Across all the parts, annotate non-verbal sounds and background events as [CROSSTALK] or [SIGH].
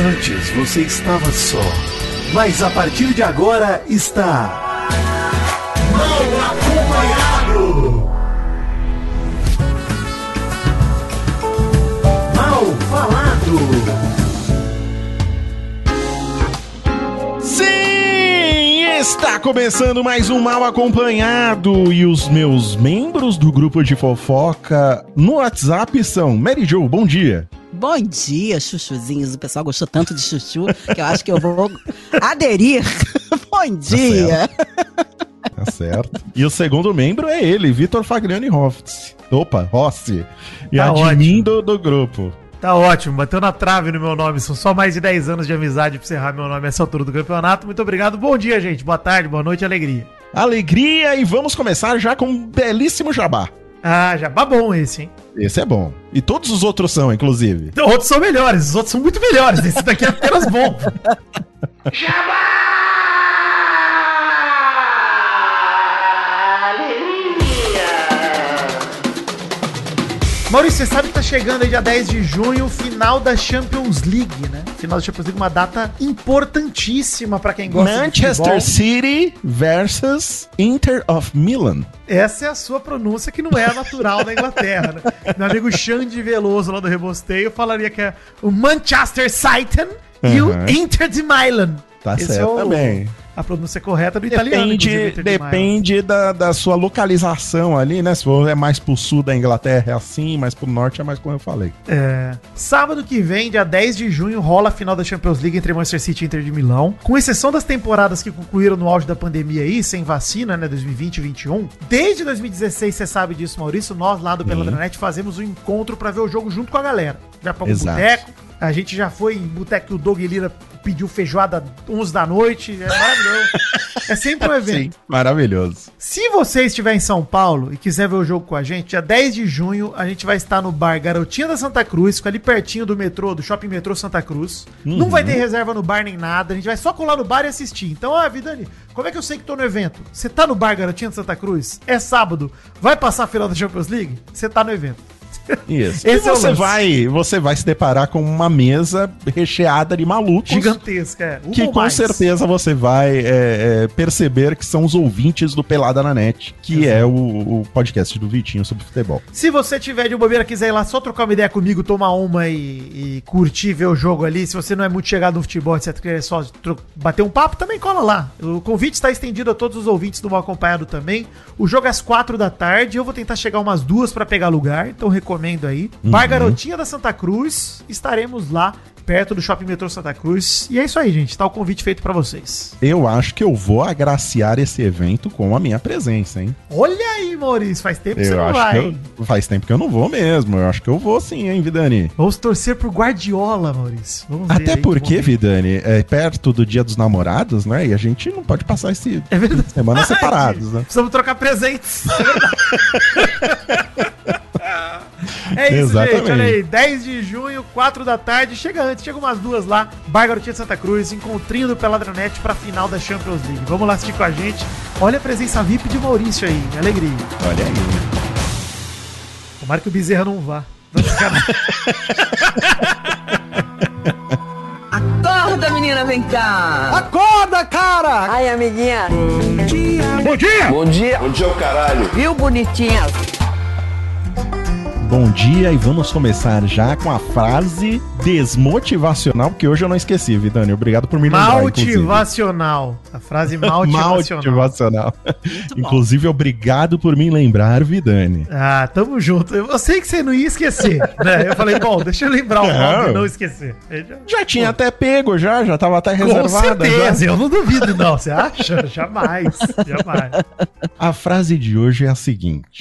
Antes você estava só, mas a partir de agora está. Mal acompanhado! Mal falado! Sim! Está começando mais um Mal Acompanhado e os meus membros do grupo de fofoca no WhatsApp são Mary Jo, bom dia. Bom dia, chuchuzinhos. O pessoal gostou tanto de chuchu que eu acho que eu vou aderir. [LAUGHS] Bom dia. Tá certo. E o segundo membro é ele, Vitor Fagliani Hoffs. Opa, Rossi. E Tá admin do, do grupo. Tá ótimo, bateu na trave no meu nome. São só mais de 10 anos de amizade pra você errar meu nome essa altura do campeonato. Muito obrigado. Bom dia, gente. Boa tarde, boa noite, alegria. Alegria e vamos começar já com um belíssimo jabá. Ah, já bom esse, hein? Esse é bom. E todos os outros são, inclusive. Então, outros são melhores, os outros são muito melhores. Esse daqui é apenas bom. [LAUGHS] Maurício, você sabe que tá chegando aí dia 10 de junho o final da Champions League, né? Final da Champions League, uma data importantíssima pra quem gosta de Manchester futebol. City versus Inter of Milan. Essa é a sua pronúncia que não é natural da Inglaterra, né? [LAUGHS] Meu amigo Xande Veloso lá do Rebosteio falaria que é o Manchester City e o Uhum. Inter de Milan. Tá Esse certo é o- também. A pronúncia correta do italiano. Depende, depende da, da sua localização ali, né? Se for é mais pro sul da Inglaterra é assim, mais pro norte é mais como eu falei. É. Sábado que vem, dia 10 de junho, rola a final da Champions League entre Manchester City e Inter de Milão. Com exceção das temporadas que concluíram no auge da pandemia aí, sem vacina, né, 2020 e 2021. Desde 2016, você sabe disso, Maurício, nós lá do Peladranet fazemos um encontro pra ver o jogo junto com a galera. Já pra um boteco. A gente já foi em boteco que o Doug Lira pediu feijoada 11 da noite. É maravilhoso. é sempre um [LAUGHS] evento. Sim, maravilhoso. Se você estiver em São Paulo e quiser ver o jogo com a gente, dia 10 de junho a gente vai estar no bar Garotinha da Santa Cruz, ali pertinho do metrô, do Shopping Metrô Santa Cruz. Não vai ter reserva no bar nem nada, a gente vai só colar no bar e assistir. Então, ó, Vidani, como é que eu sei que tô no evento? Você tá no bar Garotinha da Santa Cruz? É sábado, vai passar a final da Champions League? Você tá no evento. Isso. Esse e é você lance. vai, você vai se deparar com uma mesa recheada de malucos. Gigantesca, é. Uma Que com mais. certeza você vai é, é, perceber que são os ouvintes do Pelada na Net, que é o, o podcast do Vitinho sobre futebol. Se você tiver de bobeira, quiser ir lá só trocar uma ideia comigo, tomar uma e, e curtir, ver o jogo ali, se você não é muito chegado no futebol, etc, quer só bater um papo, também cola lá. O convite está estendido a todos os ouvintes do Mal Acompanhado também. O jogo é às quatro da tarde, eu vou tentar chegar umas duas para pegar lugar, então recomendo aí. Bar Garotinha da Santa Cruz, estaremos lá perto do Shopping Metrô Santa Cruz. E é isso aí, gente, tá o convite feito para vocês. Eu acho que eu vou agraciar esse evento com a minha presença, hein? Olha aí, Maurício, faz tempo que você Eu não acho vai. eu, faz tempo que eu não vou mesmo. Eu acho que eu vou sim, hein, Vidani? Vamos torcer por Guardiola, Maurício. Vamos Até porque. Vidani, é perto do Dia dos Namorados, né? E a gente não pode passar esse É verdade. semana [LAUGHS] separados, né? Precisamos trocar presentes. [LAUGHS] É isso, Exatamente. gente. Olha aí, 10 de junho, 4 da tarde. Chega antes, chega umas duas lá. Bar Garotinha de Santa Cruz, encontrinho do Peladranet pra final da Champions League. Vamos lá assistir com a gente. Olha a presença VIP de Maurício aí. Alegria. Olha aí. Tomara que o Bezerra não vá. Acorda, menina, vem cá. Acorda, cara! Ai, amiguinha. Bom dia! Bom dia. Bom dia, o caralho. Viu, bonitinha? Bom dia e vamos começar já com a frase desmotivacional, porque hoje eu não esqueci, Vidani. Obrigado por me lembrar, inclusive. Maltivacional. A frase [LAUGHS] maltivacional. Maltivacional. Inclusive, obrigado por me lembrar, Vidani. Ah, tamo junto. Eu sei que você não ia esquecer, né? Eu falei, bom, deixa eu lembrar o nome Não. e não esquecer. Já- Já tinha até pego, já, já tava até Com reservada. certeza, já. eu não duvido, não. Você acha? Jamais. Jamais. A frase de hoje é a seguinte: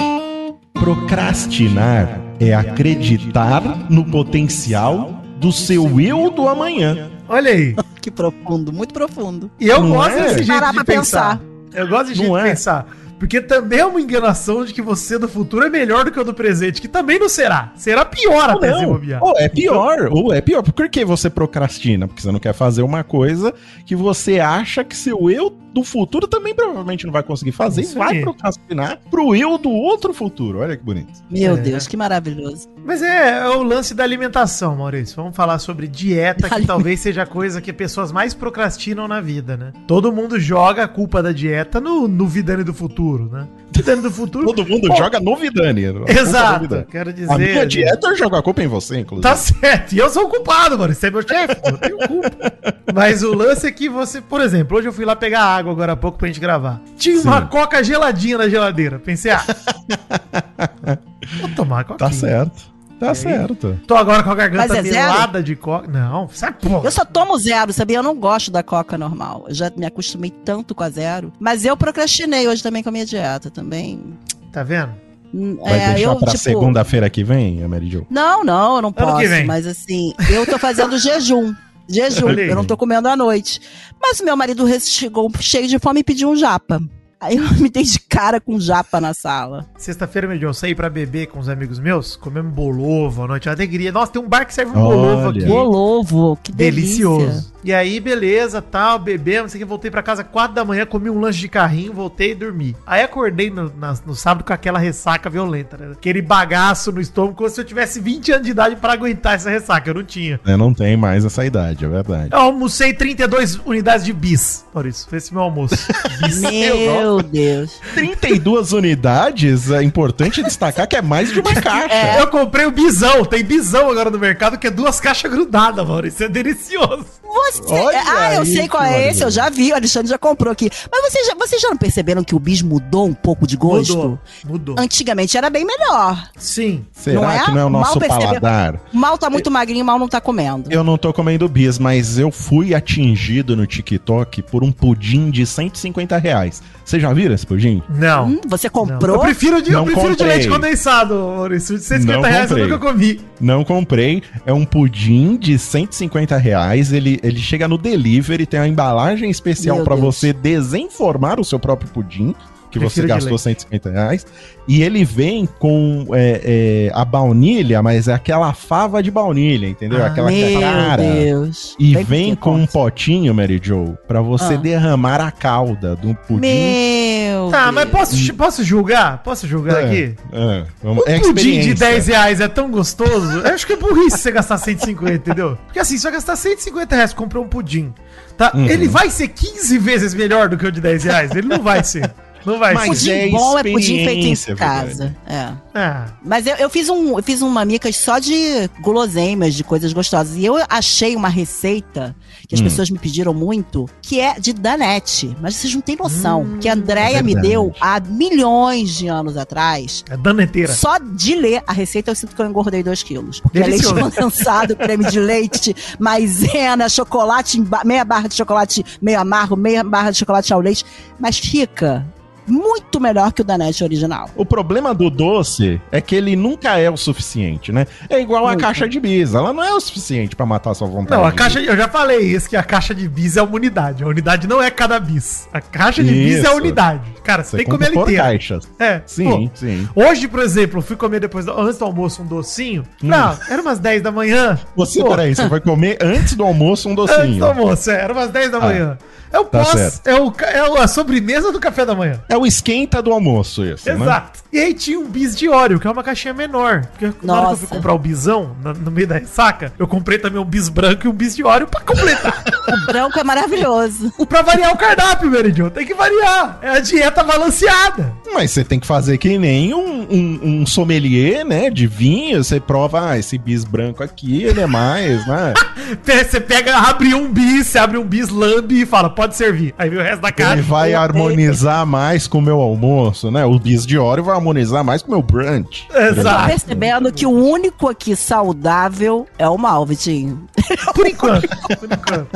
Procrastinar é acreditar no potencial do seu eu do amanhã. Olha aí. Que profundo, muito profundo. E eu Não gosto é? desse jeito Parar de pra pensar. pensar. Eu gosto desse Não jeito de é? pensar. Porque também é uma enganação de que você do futuro é melhor do que o do presente, que também não será. Será pior até se Não. bobear. Ou é pior, ou é pior. Por que você procrastina? Porque você não quer fazer uma coisa que você acha que seu eu do futuro também provavelmente não vai conseguir fazer Isso e vai aí. procrastinar pro eu do outro futuro. Olha que bonito. Meu É. Deus, que maravilhoso. Mas é, é o lance da alimentação, Maurício. Vamos falar sobre dieta, que talvez seja a coisa que pessoas mais procrastinam na vida, né? Todo mundo joga a culpa da dieta no, no Vidane do futuro, né? Vidane do futuro. Todo mundo Pô, joga no Vidani. a culpa é Exato, Vidani. quero dizer. A minha dieta eu jogo a culpa em você, inclusive. Tá certo, e eu sou o culpado, mano. Você é meu chefe, eu tenho culpa. Mas o lance é que você, por exemplo, hoje eu fui lá pegar água agora há pouco pra gente gravar. Tinha uma Sim. coca geladinha na geladeira. Pensei, ah. [LAUGHS] vou tomar coca. Tá certo. Tá certo. Tô agora com a garganta Mas é zero? de coca. Não, sai porra. Eu só tomo zero, sabia? Eu não gosto da coca normal. Eu já me acostumei tanto com a zero. Mas eu procrastinei hoje também com a minha dieta também. Tá vendo? Hum, Vai deixar pra tipo, segunda-feira que vem, Mary Jo? Não, não, eu não posso. Mas assim, eu tô fazendo [LAUGHS] jejum. Jejum, eu não tô comendo à noite. Mas meu marido chegou cheio de fome e pediu um japa. Aí eu me dei de cara com japa na sala. Sexta-feira, meu Deus, eu saí pra beber com os amigos meus, comemos bolovo à noite, uma alegria. Nossa, tem um bar que serve um Olha. bolovo aqui. Bolovo, que delícia. Delicioso. E aí, beleza, tal, bebemos, não sei que, voltei pra casa 4 da manhã, comi um lanche de carrinho, voltei e dormi. Aí acordei no, na- no sábado com aquela ressaca violenta, né? Aquele bagaço no estômago, como se eu tivesse 20 anos de idade pra aguentar essa ressaca. Eu não tinha. Eu não tenho mais essa idade, é verdade. Eu almocei 32 unidades de bis, por isso. Foi esse meu almoço. [LAUGHS] Bis. Meu Deus. 32 unidades, é importante destacar que é mais de uma [LAUGHS] caixa. É. Eu comprei o bisão, tem bisão agora no mercado, que é duas caixas grudadas, Maurício. É delicioso. Você... Olha ah, eu sei qual é esse, eu já vi, o Alexandre já comprou aqui. Mas vocês já, vocês já não perceberam que o bis mudou um pouco de gosto? Mudou. Mudou. Antigamente era bem melhor. Sim. Será Não é? que não é o Mal nosso percebeu. paladar? O mal tá muito magrinho, o mal não tá comendo. Eu não tô comendo bis, mas eu fui atingido no TikTok por um pudim de 150 reais. Vocês já viram esse pudim? Não. Hum, você Não. comprou? Eu prefiro de, eu Não prefiro de leite condensado, Maurício. De 150 Não reais eu comprei. nunca comi. Não comprei. É um pudim de 150 reais. Ele, ele chega no delivery, tem uma embalagem especial Deus. você desenformar o seu próprio pudim. Que você Prefiro gastou leite. 150 reais. E ele vem com é, é, a baunilha, mas é aquela fava de baunilha, entendeu? Ah, aquela Meu cara. Deus. E vem com um potinho, Mary Jo, pra você Ah. derramar a calda do pudim. Meu Tá, mas posso, posso julgar? Posso julgar aqui? É, vamos, Um é pudim de experiência. 10 reais é tão gostoso. Eu acho que é burrice você gastar 150, entendeu? Porque assim, se você gastar 150 reais pra comprar um pudim, tá? Uhum. Ele vai ser 15 vezes melhor do que o de 10 reais? Ele não vai ser. Não vai Mas ser. Pudim é bom é pudim feito em casa. É. Ah, Mas eu, eu fiz um, eu fiz uma micas só de guloseimas, de coisas gostosas. E eu achei uma receita que as Hum. pessoas me pediram muito, que é de Danette. Mas vocês não têm noção. Hum, que a Andrea é me deu há milhões de anos atrás. é daneteira. Só de ler a receita eu sinto que eu engordei 2 quilos. Porque Delicioso. é leite condensado, [LAUGHS] creme de leite, maisena, chocolate, meia barra de chocolate meio amargo, meia barra de chocolate ao leite. Mas fica muito melhor que o Danette original. O problema do doce é que ele nunca é o suficiente, né? É igual a Nunca. caixa de bis. Ela não é o suficiente pra matar a sua vontade. Não, a caixa, eu já falei isso, que a caixa de bis é uma unidade. A unidade não é cada bis. A caixa de bis é a Isso. unidade. Cara, você, Você tem que comer ela inteira. caixas. É, Sim, pô, sim. Hoje, por exemplo, eu fui comer depois do, antes do almoço um docinho. Hum. Não, era umas 10 da manhã. Você, Pô, peraí, você vai comer antes do almoço um [LAUGHS] Antes docinho. do almoço, é, era umas 10 da Ah, manhã. É o tá pós, certo. é, o, é a sobremesa do café da manhã. É o esquenta do almoço, isso, né? Exato. E aí tinha um bis de óleo, que é uma caixinha menor. Porque na hora que eu fui Nossa. comprar o bisão, no, no meio da ressaca, eu comprei também um bis branco e um bis de óleo pra completar. [LAUGHS] O branco é maravilhoso. [LAUGHS] pra variar o cardápio, Meridion. Tem que variar. É a dieta balanceada. Mas você tem que fazer que nem um, um, um sommelier, né, de vinho. Você prova, ah, esse bis branco aqui, ele é mais, né? [LAUGHS] Você pega, abre um bis, você abre um bis lambe e fala, pode servir. Aí vem o resto da Ele carne. vai harmonizar mais com o meu almoço, né? O bis de óleo vai harmonizar mais com o meu brunch. Eu tô Exato. percebendo que o único aqui saudável é o mal, Vitinho. [LAUGHS] Por enquanto. Por enquanto.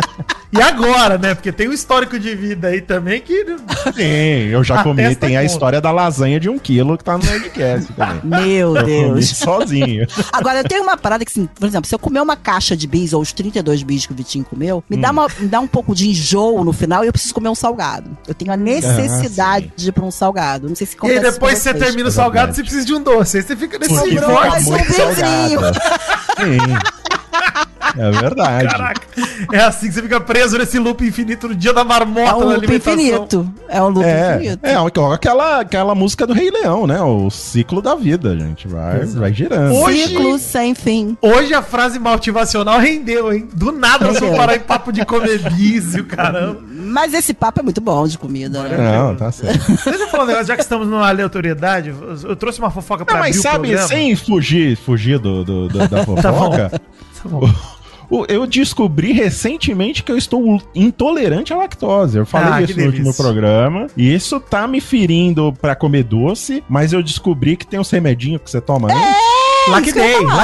E agora, né? Porque tem um histórico de vida aí também que. Sim, eu já comi. Atesta Tem a história da lasanha de um quilo que tá no Nerdcast [LAUGHS] também. Meu Eu comi Deus. sozinho. Agora, eu tenho uma parada que, assim, por exemplo, se eu comer uma caixa de bis, ou os 32 bis que o Vitinho comeu, me, Hum. dá uma, me dá um pouco de enjoo no final e eu preciso comer um salgado. Eu tenho a necessidade de ir pra um salgado. Não sei se E depois você vocês. Termina o salgado, você precisa de um doce. Aí você fica nesse Porque fica mais um. Sim. É verdade. Caraca. É assim que você fica preso nesse loop infinito no dia da marmota É um loop alimentação. infinito. É um loop É, infinito. é aquela, aquela música do Rei Leão, né? O ciclo da vida, gente. Vai, vai girando. Hoje- Ciclo sem fim. Hoje a frase motivacional rendeu, hein? Do nada nós vamos Rendeu. parar em papo de comer bis e o caramba. Mas esse papo é muito bom de comida, né? Não, tá certo. Deixa eu falar um negócio, já que estamos numa aleatoriedade, eu- eu trouxe uma fofoca pra Não, mas sabe, sem fugir, fugir do, do- do- da bom. [LAUGHS] fofoca, Tá bom. o- eu descobri recentemente que eu estou intolerante à lactose. Eu falei Ah, isso no último programa. E isso tá me ferindo pra comer doce, mas eu descobri que tem uns remedinhos que você toma, né? Lucky isso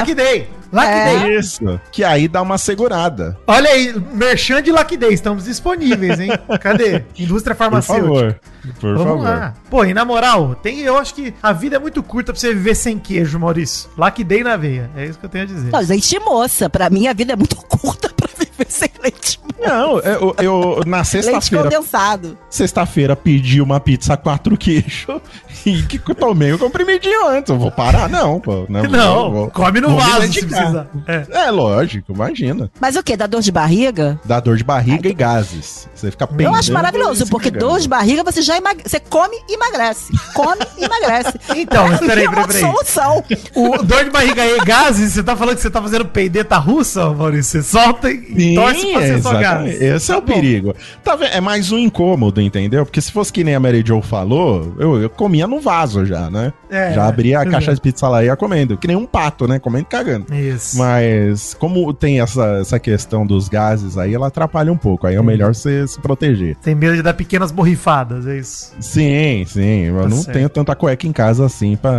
que Lucky É. Day. Isso. Que aí dá uma segurada. Olha aí, merchan de Day, estamos disponíveis, hein? [LAUGHS] Cadê? Indústria Por farmacêutica. favor. Por Vamos favor. lá. Pô, e na moral, tem, eu acho que a vida é muito curta pra você viver sem queijo, Maurício. Lucky Day na veia. É isso que eu tenho a dizer. Não, leite moça. Pra mim, a vida é muito [LAUGHS] curta pra viver sem leite moça. Não, eu, eu- na Leite sexta-feira condensado. sexta-feira pedi uma pizza quatro [LAUGHS] queijo e que eu tomei um comprimidinho antes. Eu vou parar? Não, pô. Não, Não, vou- vou- come no vaso se precisar. É. É, lógico, imagina. Mas o quê? Dá dor de barriga? Dá dor de barriga e gases. Você fica Eu pendendo acho maravilhoso, porque cagando. dor de barriga você já emag... você come e emagrece. Come e emagrece. [LAUGHS] Então, mas peraí, é uma peraí, peraí. solução. O dor de barriga aí, gases, você tá falando que você tá fazendo peideta russa, Maurício? Você solta e Sim, torce pra ser só gases. Esse é Tá o bom. perigo. Tá vendo? É mais um incômodo, entendeu? Porque se fosse que nem a Mary Jo falou, eu, eu comia no vaso já, né? É, já abria a caixa é. de pizza lá e ia comendo. Que nem um pato, né? Comendo e cagando. Isso. Mas como tem essa, essa questão dos gases aí, ela atrapalha um pouco. Aí é melhor você se proteger. Tem medo de dar pequenas borrifadas, é isso. Sim, sim. Eu Tá não certo. tenho tanta cueca em casa assim pra.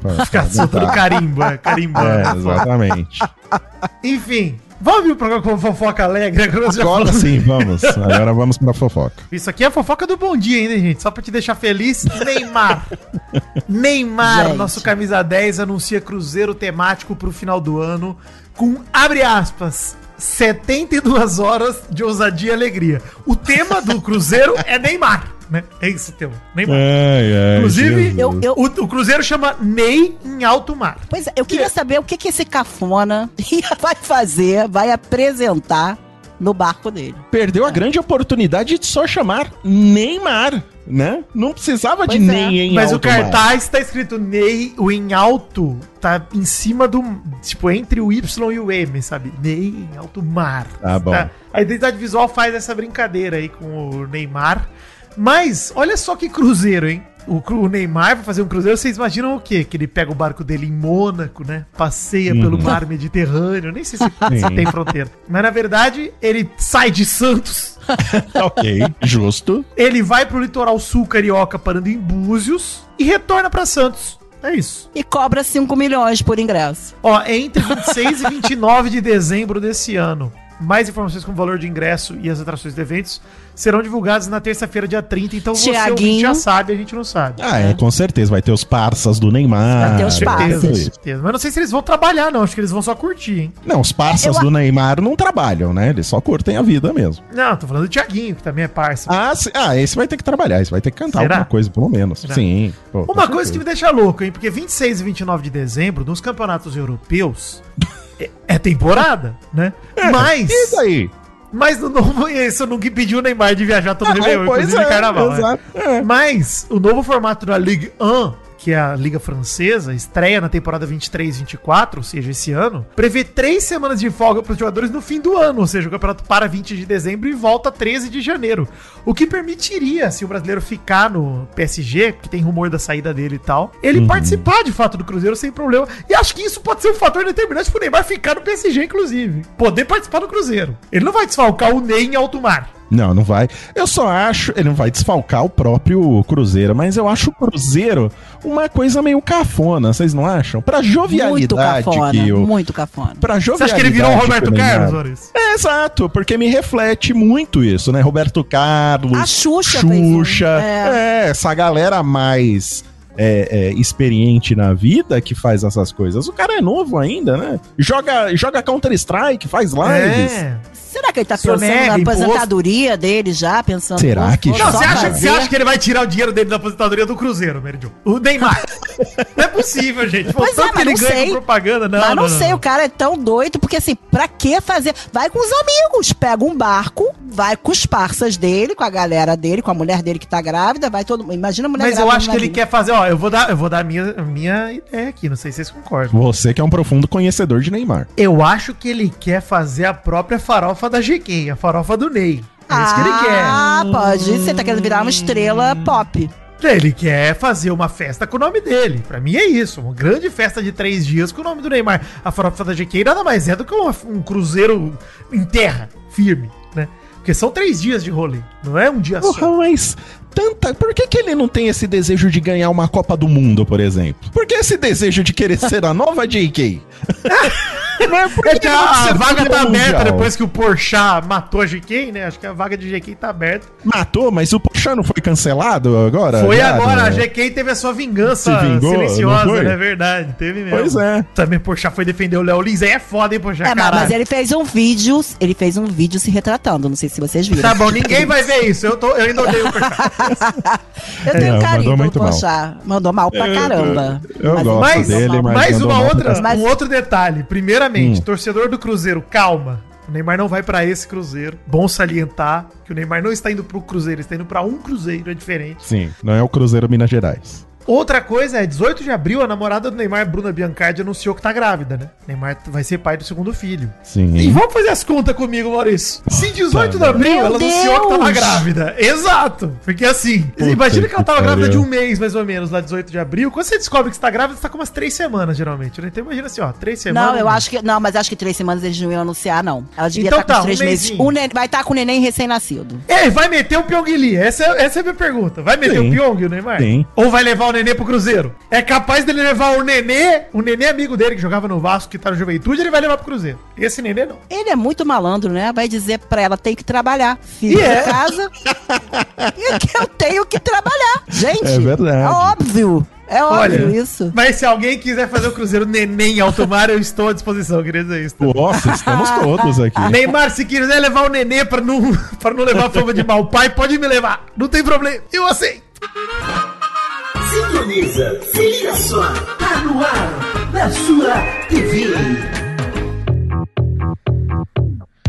pra [LAUGHS] Ficar soltando aguentar. carimbo, é. É, exatamente. [LAUGHS] Enfim, vamos abrir o programa com fofoca alegre. Agora, Agora sim, [LAUGHS] vamos. Agora vamos pra fofoca. Isso aqui é a fofoca do bom dia, hein, gente? Só pra te deixar feliz. Neymar. Neymar, Gente. nosso camisa 10, anuncia cruzeiro temático pro final do ano com, abre aspas, 72 horas de ousadia e alegria. O tema do cruzeiro é Neymar, né? É isso o tema. Neymar. Ai, ai, Inclusive, eu- eu- O, o cruzeiro chama Ney em alto mar. Pois é, eu queria saber o que, que esse cafona [LAUGHS] vai fazer, vai apresentar no barco dele. Perdeu a grande oportunidade de só chamar Neymar, né? Não precisava de Pois é. Ney em Mas o alto mar. cartaz tá escrito Ney, o em alto tá em cima do. Tipo, entre o Y e o M, sabe? Ney em alto mar. Tá bom. A identidade visual faz essa brincadeira aí com o Neymar. Mas, olha só que cruzeiro, hein? O, Neymar vai fazer um cruzeiro, vocês imaginam o quê? Que ele pega o barco dele em Mônaco, né? Passeia Uhum. pelo mar Mediterrâneo, nem sei se, [LAUGHS] se tem fronteira. Mas na verdade, ele sai de Santos, [LAUGHS] ok, justo. ele vai pro litoral sul carioca parando em Búzios e retorna pra Santos. É isso. E cobra 5 milhões por ingresso. Ó, é entre 26 e 29 de dezembro desse ano. Mais informações com o valor de ingresso e as atrações de eventos serão divulgadas na terça-feira, dia 30. Então você já sabe, a gente não sabe. Ah, é, com certeza. Vai ter os parças do Neymar. Vai ter os parças. isso. certeza. Mas não sei se eles vão trabalhar, não. Acho que eles vão só curtir, hein? Não, os parças Eu- do Neymar não trabalham, né? Eles só curtem a vida mesmo. Não, tô falando do Tiaguinho, que também é parça. Ah, se- ah, esse vai ter que trabalhar, esse vai ter que cantar Será? alguma coisa, pelo menos. Será? Sim. pô, Uma coisa que me deixa louco, hein? Porque 26 e 29 de dezembro, nos campeonatos europeus, [LAUGHS] é, é temporada, né? Mas. E daí? Mas no novo, [LAUGHS] isso nunca impediu o Neymar de viajar todo Ah, Réveillon, inclusive é, carnaval. né? é. Mas o novo formato da Ligue 1, que é a Liga Francesa, estreia na temporada 23-24, ou seja, esse ano, prevê três semanas de folga para os jogadores no fim do ano, ou seja, o campeonato para 20 de dezembro e volta 13 de janeiro. O que permitiria, se o brasileiro ficar no PSG, que tem rumor da saída dele e tal, ele Uhum. participar de fato do Cruzeiro sem problema. E acho que isso pode ser um fator determinante pro Neymar ficar no PSG, inclusive. Poder participar do Cruzeiro. Ele não vai desfalcar o Ney em alto mar. Não, não vai. Eu só acho. Ele não vai desfalcar o próprio Cruzeiro, mas eu acho o Cruzeiro uma coisa meio cafona, vocês não acham? Pra Muito jovialidade cafona, que eu. muito cafona. Pra Você jovialidade. acha que ele virou o Roberto Carlos, Maurício? É, exato, porque me reflete muito isso, né? Roberto Carlos, A Xuxa fez um, Xuxa, é. é, essa galera mais é, é, experiente na vida que faz essas coisas. O cara é novo ainda, né? Joga, joga Counter-Strike, faz lives. É. Será que ele tá Sonega, pensando na imposto. aposentadoria dele já? Pensando Será que já? Não, você acha, você acha que ele vai tirar o dinheiro dele da aposentadoria do Cruzeiro, Meridio? O Neymar. não é possível, gente. Pô, Pois é, mas ele não ganha sei. com propaganda, não. Mas não, sei, o cara é tão doido, porque assim, pra que fazer? Vai com os amigos, pega um barco, vai com os parças dele, com a galera dele, com a mulher dele que tá grávida, vai todo mundo. Imagina a mulher Mas eu grávida acho no que ele quer fazer, ó, eu vou dar, eu vou dar a minha, a minha ideia aqui, não sei se vocês concordam. Você que é um profundo conhecedor de Neymar. Eu acho que ele quer fazer a própria farofa da GQ, a farofa do Ney. É isso que ele quer. Ah, pode. Você tá querendo virar uma estrela pop. Ele quer fazer uma festa com o nome dele. Pra mim é isso. Uma grande festa de três dias com o nome do Neymar. A farofa da GQ nada mais é do que uma- um cruzeiro em terra, firme, né? Porque são três dias de rolê, não é um dia Porra, só. mas tanta. Por que, que ele não tem esse desejo de ganhar uma Copa do Mundo, por exemplo? Por que esse desejo de querer ser a nova JK? [LAUGHS] É porque É que a, a vaga tá aberta depois que o Porchat matou a GQ, né? Acho que a vaga de GQ tá aberta. Matou, mas o Pochá não foi cancelado agora? Foi Já, agora, né? a GQ teve a sua vingança Se vingou, silenciosa, não foi? né? Verdade, teve mesmo. Pois é. Também Porchat foi defender o Léo Lins, aí é foda, hein, Porchat, É, mas, caralho. mas ele fez um vídeo, ele fez um vídeo se retratando, não sei se vocês viram. Tá bom, ninguém vai ver isso. Eu, tô, eu ainda odeio o Porchat. [LAUGHS] Eu tenho É, carinho pelo muito mal. Porchat. Mandou mal pra caramba. eu Mas gosto Mais, mandou dele, mas mais uma outra, pra Mas- um outro detalhe. Primeiramente, Hum. torcedor do Cruzeiro, calma. O Neymar não vai pra esse Cruzeiro. Bom salientar que o Neymar não está indo pro Cruzeiro, ele está indo pra um Cruzeiro, é diferente. Sim, não é o Cruzeiro Minas Gerais. Outra coisa é, 18 de abril, a namorada do Neymar, Bruna Biancardi, anunciou que tá grávida, né? Neymar vai ser pai do segundo filho. E Sim. vamos fazer as contas comigo, Maurício. Se 18 de Tá abril Meu ela anunciou que tava grávida. Exato. Porque assim, Puta imagina que ela que tava grávida de um mês, mais ou menos, lá 18 de abril. Quando você descobre que você tá grávida, você tá com umas três semanas, geralmente. né? Então imagina assim, ó, três semanas. Não, eu acho que. Não, mas acho que três semanas eles não iam anunciar, não. Ela devia Então estar com tá, três um meses. O neném- vai estar com o neném recém-nascido. Ei, vai meter o Pyongyi? Essa é, essa é a minha pergunta. Vai meter Sim. o Pyong, o Neymar? Sim. Ou vai levar o Nenê pro Cruzeiro? É capaz dele levar o Nenê, o Nenê amigo dele que jogava no Vasco, que tá no Juventude, ele vai levar pro Cruzeiro. Esse Nenê não. Ele é muito malandro, né? Vai dizer pra ela, tem que trabalhar. Filho E é. de casa. [LAUGHS] e que eu tenho que trabalhar. Gente, É verdade. é óbvio. É óbvio isso. Mas se alguém quiser fazer o Cruzeiro Neném em alto mar, eu estou à disposição, queria dizer isso. Nossa, estamos todos aqui. [LAUGHS] Neymar, se quiser levar o Nenê pra não, [LAUGHS] pra não levar fama de mau pai, pode me levar. Não tem problema. Eu aceito. Sintoniza, se liga só, tá no ar, na sua TV.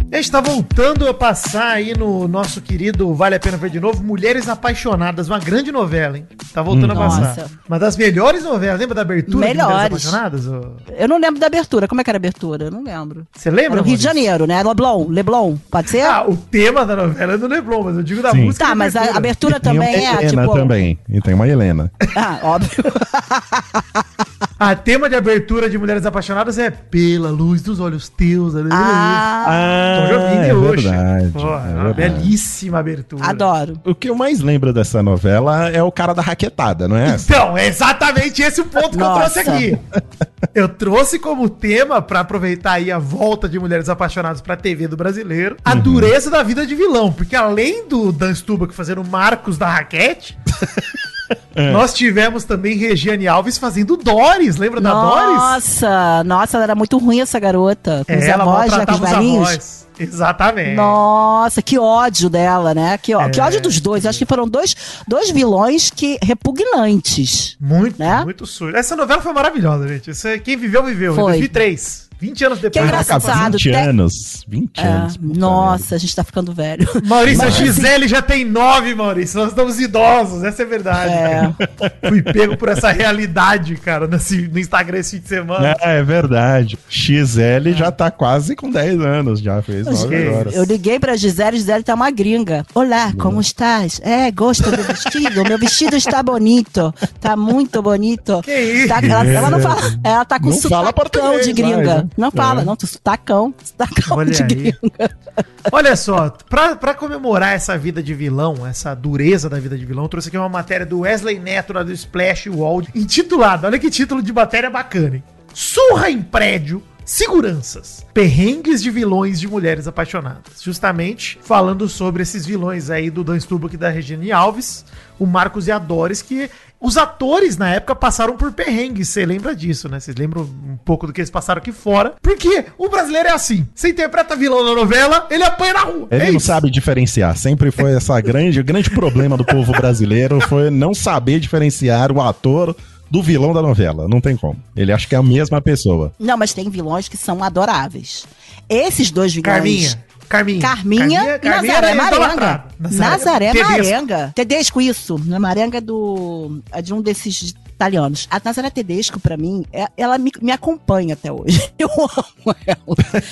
A gente tá voltando a passar aí no nosso querido Vale a Pena Ver de Novo, Mulheres Apaixonadas, uma grande novela, hein? Tá voltando a passar. Nossa. Uma das melhores novelas, lembra da abertura de Mulheres Melhores. Apaixonadas? ô? Eu não lembro da abertura. Como é que era a abertura? Eu não lembro. Você lembra? Era o Rio de? Janeiro, né? Leblon. Leblon. Pode ser? Ah, o tema da novela é do Leblon, mas eu digo da Sim. música. tá, mas a abertura Tem também uma é, Helena tipo... também. E tem uma Helena. [LAUGHS] Ah, óbvio. A [LAUGHS] tema de abertura de Mulheres Apaixonadas é Pela Luz dos Olhos Teus. ah, Tom Jobim de é hoje. verdade. Pô, é uma belíssima abertura. adoro. O que eu mais lembro dessa novela é o cara da raquetada, não é essa? Então, é exatamente esse o ponto que eu Nossa. trouxe aqui. Eu trouxe como tema, pra aproveitar aí a volta de Mulheres Apaixonadas pra TV do brasileiro, a Uhum. dureza da vida de vilão. Porque além do Dan Stubach fazendo Marcos da Raquete, [LAUGHS] É. nós tivemos também Regiane Alves fazendo Doris. Lembra da Doris? Nossa, nossa, ela era muito ruim essa garota. Com os É, ela avós, já com os os avós. Exatamente. Nossa, que ódio dela, né? Que, ó- É. que ódio dos dois. Acho que foram dois, dois vilões que repugnantes. Muito, Né? muito sujo. Essa novela foi maravilhosa, gente. Isso é, quem viveu, viveu. Foi. 2003. 20 anos depois. Que engraçado. Caraca, 20 te- anos. 20 É, anos. nossa, a gente tá ficando velho. Maurício, Mas, a Gisele já tem nove, Maurício. Nós estamos idosos, essa é a verdade. É. Fui pego por essa realidade, cara, nesse, no Instagram esse fim de semana. É, é verdade. XL já tá quase com 10 anos, já fez 9 que horas. Eu liguei pra Gisele, Gisele tá uma gringa. Olá, como estás? É, gosta do vestido? Meu vestido está bonito. Tá muito bonito. Que isso? Tá- ela, ela não fala, ela tá com Não fala sotacão português de gringa. mais, né? Não fala, É. não, tu sotacão. Sotacão Olha de aí. gringa. Olha só, pra, pra comemorar essa vida de vilão, essa dureza da vida de vilão, eu trouxe aqui uma matéria do Wesley Neto, lá do Splash World, intitulada, olha que título de matéria bacana, hein? Surra em prédio, seguranças, perrengues de vilões de mulheres apaixonadas. Justamente falando sobre esses vilões aí do Dan Stubach e da Regine Alves, o Marcos e a Doris, que os atores na época passaram por perrengues, você lembra disso, né? Vocês lembram um pouco do que eles passaram aqui fora? Porque o brasileiro é assim, você interpreta vilão na novela, ele apanha na rua. Ele É não isso. sabe diferenciar. Sempre foi essa grande, o grande problema do povo brasileiro foi não saber diferenciar o ator do vilão da novela. Não tem como. Ele acha que é a mesma pessoa. Não, mas tem vilões que são adoráveis. Esses dois vilões. Carminha. Carminha. Carminha, Nazaré era Marenga. idolatrada. Nazaré Tedesco. Marenga. Tedesco, isso. Marenga é do, é de um desses italianos. A Nazaré Tedesco, pra mim, é- ela me, me acompanha até hoje. [LAUGHS] Eu amo ela.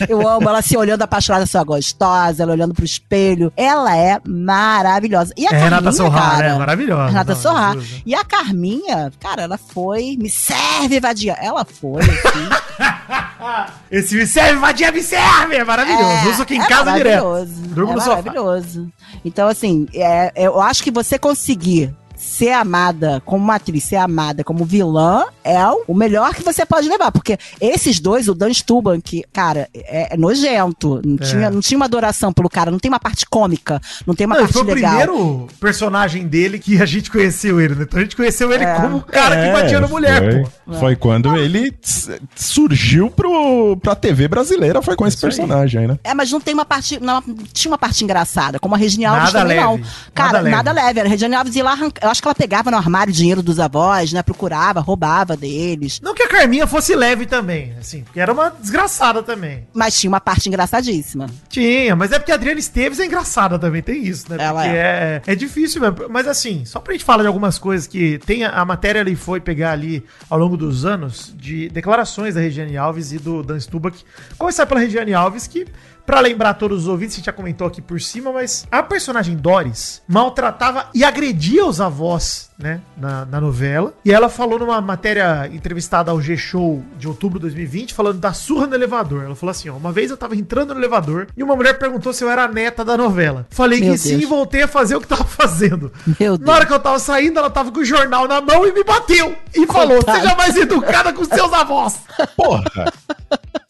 Eu amo ela se olhando apaixonada, sua gostosa, ela olhando pro espelho. Ela é maravilhosa. E a É, Renata Sorrar, cara, né? Maravilhosa. Renata Não, Sorrar. Jesus. E a Carminha, cara, ela foi. Me serve, vadia. Ela foi, assim. [LAUGHS] Esse me serve, vadia, me serve! É maravilhoso. Uso aqui em é casa direto. maravilhoso, Durmo é no sofá. maravilhoso. Então, assim, é- eu acho que você conseguir ser amada como uma atriz, ser amada como vilã, é o melhor que você pode levar. Porque esses dois, o Dan Stuban, que, cara, é, é nojento. Não, É. tinha, não tinha uma adoração pelo cara, não tem uma parte cômica, não tem uma Não, parte foi o legal. primeiro personagem dele que a gente conheceu ele, né? Então a gente conheceu ele É. como o cara que É, batia na mulher, foi, pô. Foi quando ele s- surgiu pro, pra TV brasileira, foi com esse Isso personagem aí, né? É, mas não tem uma parte. Não tinha uma parte engraçada, como a Regina Alves Nada também leve, não. Cara, nada nada leve. leve. A Regina Alves ia lá arranca- Eu acho que ela pegava no armário o dinheiro dos avós, né? Procurava, roubava deles. Não que a Carminha fosse leve também, assim, porque era uma desgraçada também. Mas tinha uma parte engraçadíssima. Tinha, mas é porque a Adriana Esteves é engraçada também, tem isso, né? Ela porque é. É, difícil mesmo. Mas assim, só pra gente falar de algumas coisas que tem a, a matéria ali foi pegar ali ao longo dos anos de declarações da Regiane Alves e do Dan Stubach. Começar pela Regiane Alves, que, pra lembrar todos os ouvintes, a gente já comentou aqui por cima, mas a personagem Doris maltratava e agredia os avós, né, na, na novela. E ela falou numa matéria entrevistada ao G-Show de outubro de 2020, falando da surra no elevador. Ela falou assim: ó, uma vez eu tava entrando no elevador e uma mulher perguntou se eu era a neta da novela. Falei Meu que sim Deus. e voltei a fazer o que tava [LAUGHS] fazendo. Meu Na hora que eu tava saindo, ela tava com o jornal na mão e me bateu. E falou: Coitada. seja mais educada com seus avós. Porra!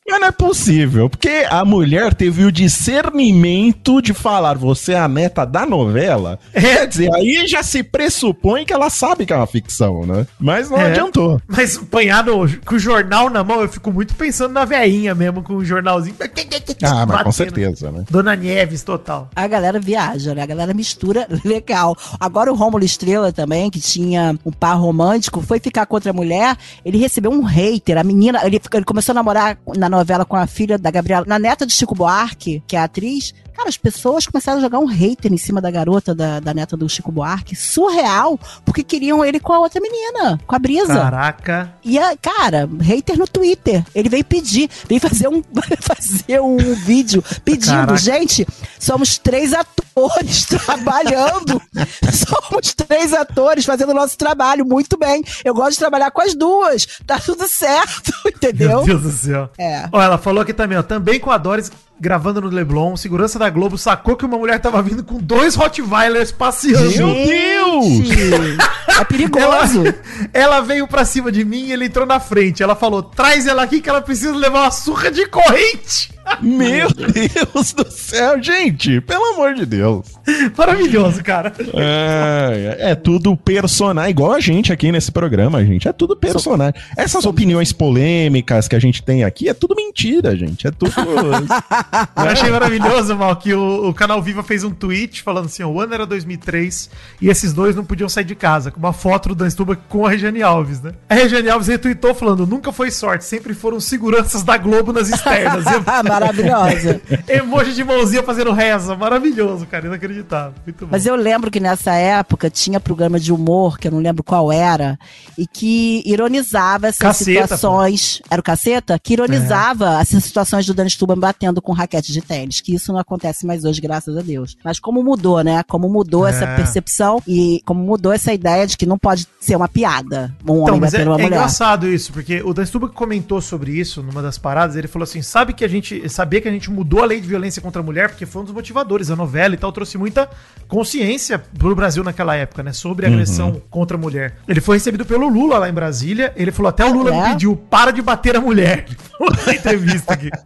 Mas não é possível, porque a mulher teve o discernimento de falar, você é a neta da novela. [LAUGHS] É. Quer dizer, aí já se pressupõe que ela sabe que é uma ficção, né? Mas não É. adiantou. Mas apanhado com o jornal na mão, eu fico muito pensando na veinha mesmo, com o jornalzinho. Ah, mas com certeza, né? Dona Nieves, total. A galera viaja, né? A galera mistura [LAUGHS] legal. Agora o Rômulo Estrela também, que tinha um par romântico, foi ficar com outra mulher, ele recebeu um hater. A menina, ele, ele começou a namorar na novela com a filha da Gabriela, na neta de Chico Buarque, que é a atriz. Cara, as pessoas começaram a jogar um hater em cima da garota, da, da neta do Chico Buarque. Surreal, porque queriam ele com a outra menina, com a Brisa. Caraca. E, a, cara, hater no Twitter. Ele veio pedir, veio fazer um, [LAUGHS] fazer um vídeo pedindo, Caraca. gente, somos três atores [LAUGHS] trabalhando. [LAUGHS] somos três atores fazendo o nosso trabalho, muito bem. Eu gosto de trabalhar com as duas. Tá tudo certo, entendeu? Meu Deus do céu. É. Ó, ela falou aqui também, ó. Também com a Doris gravando no Leblon, segurança da Globo sacou que uma mulher tava vindo com dois Rottweilers passeando. Meu Deus! É Ela, perigoso. ela veio pra cima de mim e ele entrou na frente. Ela falou: traz ela aqui que ela precisa levar uma surra de corrente. Meu Deus do céu, gente! Pelo amor de Deus! Maravilhoso, cara. É, é tudo personagem, igual a gente aqui nesse programa, gente. É tudo personagem. Essas opiniões polêmicas que a gente tem aqui é tudo mentira, gente. É tudo. [LAUGHS] Eu achei maravilhoso, Mal, que o, o canal Viva fez um tweet falando assim: o ano era 2003 e esses dois não podiam sair de casa, com uma foto do Dan Stubach com a Regiane Alves, né? A Regiane Alves retweetou falando: nunca foi sorte, sempre foram seguranças da Globo nas externas. [LAUGHS] Maravilhosa. Emoji de mãozinha fazendo reza. Maravilhoso, cara. Inacreditável. Muito bom. Mas eu lembro que nessa época tinha programa de humor, que eu não lembro qual era, e que ironizava essas Caceta, situações. Era o caceta? Que ironizava essas situações do Dan Stuban batendo com raquete de tênis. Que isso não acontece mais hoje, graças a Deus. Mas como mudou, né? Como mudou É. essa percepção e como mudou essa ideia de que não pode ser uma piada um Então, homem mas é, bater uma é mulher. engraçado isso, porque o Dan Stuba comentou sobre isso numa das paradas, ele falou assim, sabe que a gente, sabia que a gente mudou a lei de violência contra a mulher, porque foi um dos motivadores, a novela e tal, trouxe muita consciência pro Brasil naquela época, né, sobre a agressão contra a mulher. Ele foi recebido pelo Lula lá em Brasília, ele falou, até o Lula É? me pediu, para de bater a mulher, [LAUGHS] na entrevista aqui. [LAUGHS]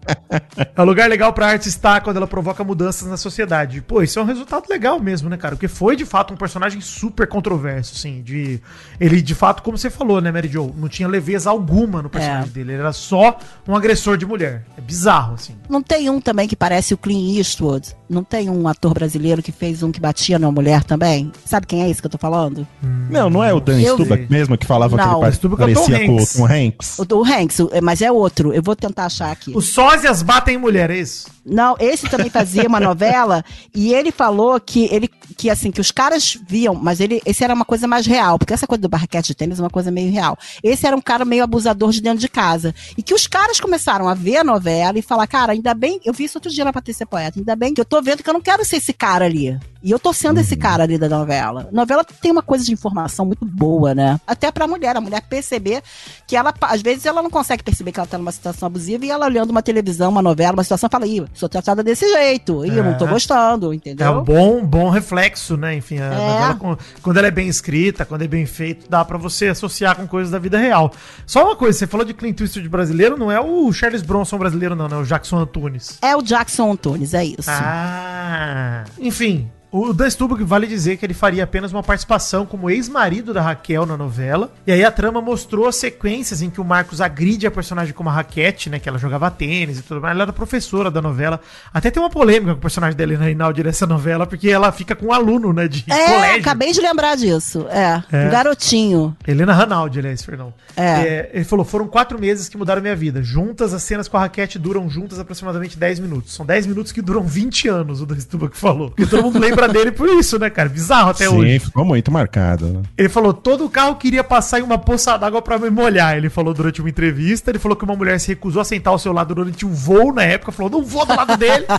É um lugar legal pra arte estar quando ela provoca mudanças na sociedade. Pô, isso é um resultado legal mesmo, né, cara? Porque foi, de fato, um personagem super controverso, assim, de... Ele, de fato, como você falou, né, Mary Jo, não tinha leveza alguma no personagem É. dele. Ele era só um agressor de mulher. É bizarro, assim. Não tem um também que parece o Clint Eastwood? Não tem um ator brasileiro que fez um que batia numa mulher também? Sabe quem é esse que eu tô falando? Não, não é o Dan Stubach vi. mesmo que falava Não, que ele é Tom parecia com o Hanks. Tom Hanks? O do Hanks, o- mas é outro. Eu vou tentar achar aqui. Os sósias batem em mulher, é isso? Não, esse também fazia uma [LAUGHS] novela e ele falou que ele que assim que os caras viam, mas ele esse era uma coisa mais real, porque essa coisa do barraquete de tênis é uma coisa meio real. Esse era um cara meio abusador de dentro de casa e que os caras começaram a ver a novela e falar, cara, ainda bem, eu vi isso outro dia na Patrícia Poeta, ainda bem que eu tô vendo que eu não quero ser esse cara ali. E eu tô sendo esse cara ali da novela. A novela tem uma coisa de informação muito boa, né? Até pra mulher, a mulher perceber que ela, às vezes, ela não consegue perceber que ela tá numa situação abusiva e ela olhando uma televisão, uma novela, uma situação, fala, ih, sou tratada desse jeito, ih, eu não tô É. gostando, É entendeu? um bom, bom reflexo, né? Enfim, a É. novela, quando ela é bem escrita, quando é bem feito, dá pra você associar com coisas da vida real. Só uma coisa, você falou de Clint Eastwood brasileiro, não é o Charles Bronson brasileiro, não, né? O Jackson Antunes. É o Jackson Antunes, é isso. Ah, enfim. O Dan Stubach vale dizer que ele faria apenas uma participação como ex-marido da Raquel na novela. E aí a trama mostrou as sequências em que o Marcos agride a personagem como a Raquete, né? Que ela jogava tênis e tudo mais. Ela era professora da novela. Até tem uma polêmica com o personagem da Helena Rinaldi nessa novela, porque ela fica com um aluno, né? De É, colégio. acabei de lembrar disso. É, É. um garotinho. Helena Ranaldi, aliás, perdão. É. É, ele falou: foram quatro meses que mudaram minha vida. Juntas, as cenas com a raquete duram juntas aproximadamente 10 minutos. São 10 minutos que duram 20 anos, o Dan Stubach falou. Porque todo mundo lembra dele por isso, né, cara? Bizarro até Sim, hoje. ficou muito marcado. né? Ele falou: todo o carro queria passar em uma poça d'água pra me molhar. Ele falou durante uma entrevista. Ele falou que uma mulher se recusou a sentar ao seu lado durante um voo na época. Falou: não vou do lado dele. [LAUGHS]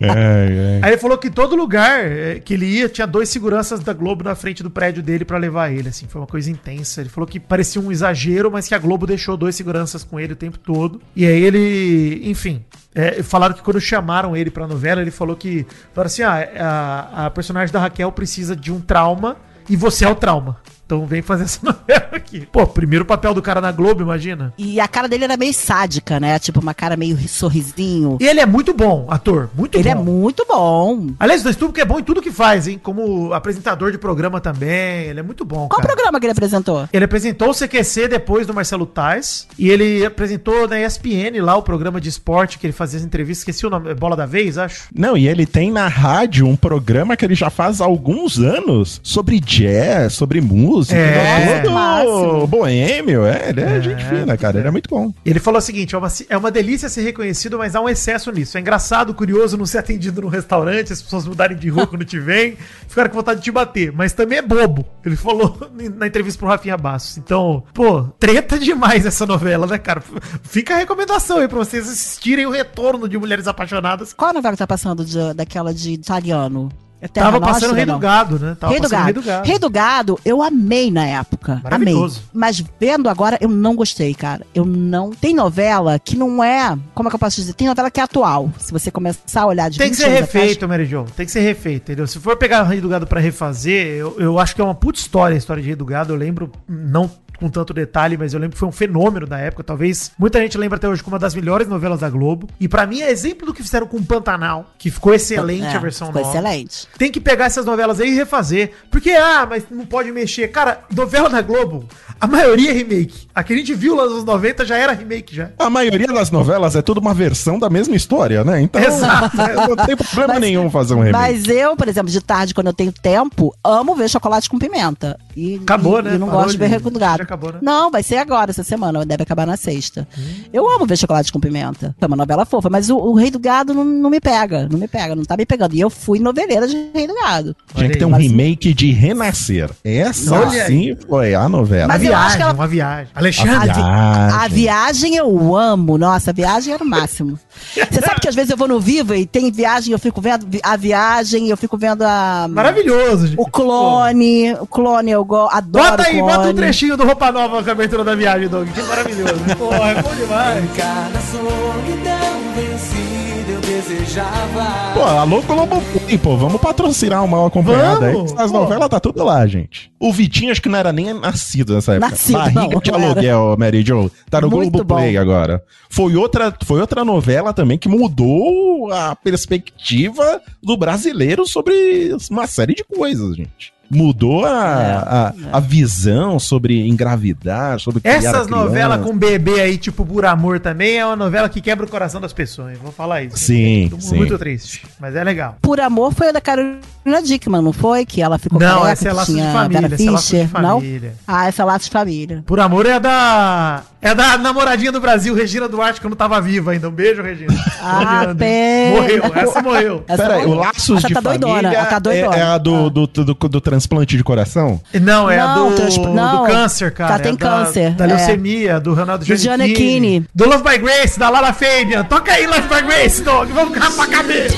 É, é. Aí ele falou que todo lugar eh, que ele ia tinha dois seguranças da Globo na frente do prédio dele pra levar ele, assim, foi uma coisa intensa. Ele falou que parecia um exagero, mas que a Globo deixou dois seguranças com ele o tempo todo. E aí ele, enfim, eh, falaram que quando chamaram ele pra novela, ele falou que, falaram assim, ah, a, a personagem da Raquel precisa de um trauma e você é o trauma. Então vem fazer essa [LAUGHS] novela aqui. Pô, primeiro papel do cara na Globo, imagina. E a cara dele era meio sádica, né? Tipo, uma cara meio sorrisinho. E ele é muito bom, ator, muito Ele bom. é muito bom. Aliás, o Stubach é bom em tudo que faz, hein? Como apresentador de programa também. Ele é muito bom, Qual cara. programa que ele apresentou? Ele apresentou o CQC depois do Marcelo Tais. E ele apresentou na ESPN lá o programa de esporte que ele fazia as entrevistas. Esqueci o nome. é Bola da Vez, acho. Não, e ele tem na rádio um programa que ele já faz há alguns anos sobre jazz, sobre música. É. todo Máximo. boêmio. É, ele é, gente fina, cara. Ele é muito bom. Ele falou o seguinte: é uma, é uma delícia ser reconhecido, mas há um excesso nisso. É engraçado, curioso não ser atendido no restaurante, as pessoas mudarem de rua quando te vêm, [LAUGHS] ficaram com vontade de te bater. Mas também é bobo. Ele falou [LAUGHS] na entrevista pro Rafinha Bastos. Então, pô, treta demais essa novela, né, cara? Fica a recomendação aí pra vocês assistirem o retorno de Mulheres Apaixonadas. Qual a novela que tá passando de- daquela de italiano? É Tava Nostra, passando Rei do Gado, né? Tava Rei do, passando Gado. Rei do Gado, eu amei na época. Maravilhoso. Amei. Mas vendo agora, eu não gostei, cara. Eu não. Tem novela que não é. Como é que eu posso dizer? Tem novela que é atual. Se você começar a olhar de Tem que 20 ser anos atrás- refeito, Mary Jo. Tem que ser refeito, entendeu? Se for pegar Rei do Gado pra refazer, eu, eu acho que é uma puta história a história de Rei do Gado. Eu lembro, não com tanto detalhe, mas eu lembro que foi um fenômeno da época. Talvez muita gente lembra até hoje como uma das melhores novelas da Globo. E pra mim é exemplo do que fizeram com Pantanal, que ficou excelente É, a versão ficou nova. excelente. Tem que pegar essas novelas aí e refazer. Porque, ah, mas não pode mexer. Cara, novela da Globo, a maioria é remake. A que a gente viu lá nos anos 90 já era remake já. A maioria das novelas é tudo uma versão da mesma história, né? Então, Exato. [LAUGHS] é, não tem problema Mas- nenhum fazer um remake. Mas eu, por exemplo, de tarde, quando eu tenho tempo, amo ver chocolate com pimenta. E, Acabou, e- né? E não Parou gosto de ver de- Rei acabou, né? Não, vai ser agora, essa semana. Deve acabar na sexta. Eu amo ver Chocolate com Pimenta. É uma novela fofa, mas o, o Rei do Gado não, não me pega. Não me pega, não tá me pegando. E eu fui noveleira de Rei do Gado. Tinha que ter um Mas- remake de Renascer. Essa Olha sim foi a novela. Uma Mas eu acho viagem, que ela- uma viagem. A, Alexandre. vi- Viagem. a viagem eu amo. Nossa, a viagem era o máximo. Você sabe que às vezes eu vou no Viva e tem viagem, eu fico vendo a viagem, eu fico vendo a. Maravilhoso, gente. O clone. O clone, eu go- adoro. Bota aí, o bota um clone. trechinho do Roupa Nova com a abertura da viagem, Doug. Que maravilhoso. [LAUGHS] Porra, é bom demais. Cada solidão vencida eu desejava. Pô, alô Globo Play, pô, vamos patrocinar o Mal Acompanhado aí. As pô. novelas tá tudo lá, gente. O Vitinho acho que não era nem nascido nessa época. Nascido, Barriga não, de não aluguel, Mary Jo. Tá no Muito Globo Play bom. agora. Foi outra, foi outra novela também que mudou a perspectiva do brasileiro sobre uma série de coisas, gente. Mudou a, a, a visão sobre engravidar, sobre criar a Essas criança. novelas com bebê aí, tipo Por Amor, também é uma novela que quebra o coração das pessoas. Vou falar isso. Sim, Tô sim. Muito triste, mas é legal. Por amor foi a da Carolina Dickman, não foi? Que ela ficou Não, careca, essa é que Laços de tinha Família, essa é Laços de Fischer, não? Família. Ah, essa é Laços de Família. Por Amor é da. É da namoradinha do Brasil, Regina Duarte, quando tava viva ainda. Um beijo, Regina. [LAUGHS] Ah, pena. Morreu, essa morreu. Essa Peraí, o Laços essa de tá doidona, Família ela tá é, doidona. é a do, Ah. do, do, do transplante de coração? Não, é a Não, do, transp- não, do câncer, cara. ela tem É da- câncer, Da é. leucemia, do Ronaldo Do Giannichini. Do Love by Grace, da Lala Fabian. Toca aí, Love by Grace, Dog. Vamos cá pra cabeça.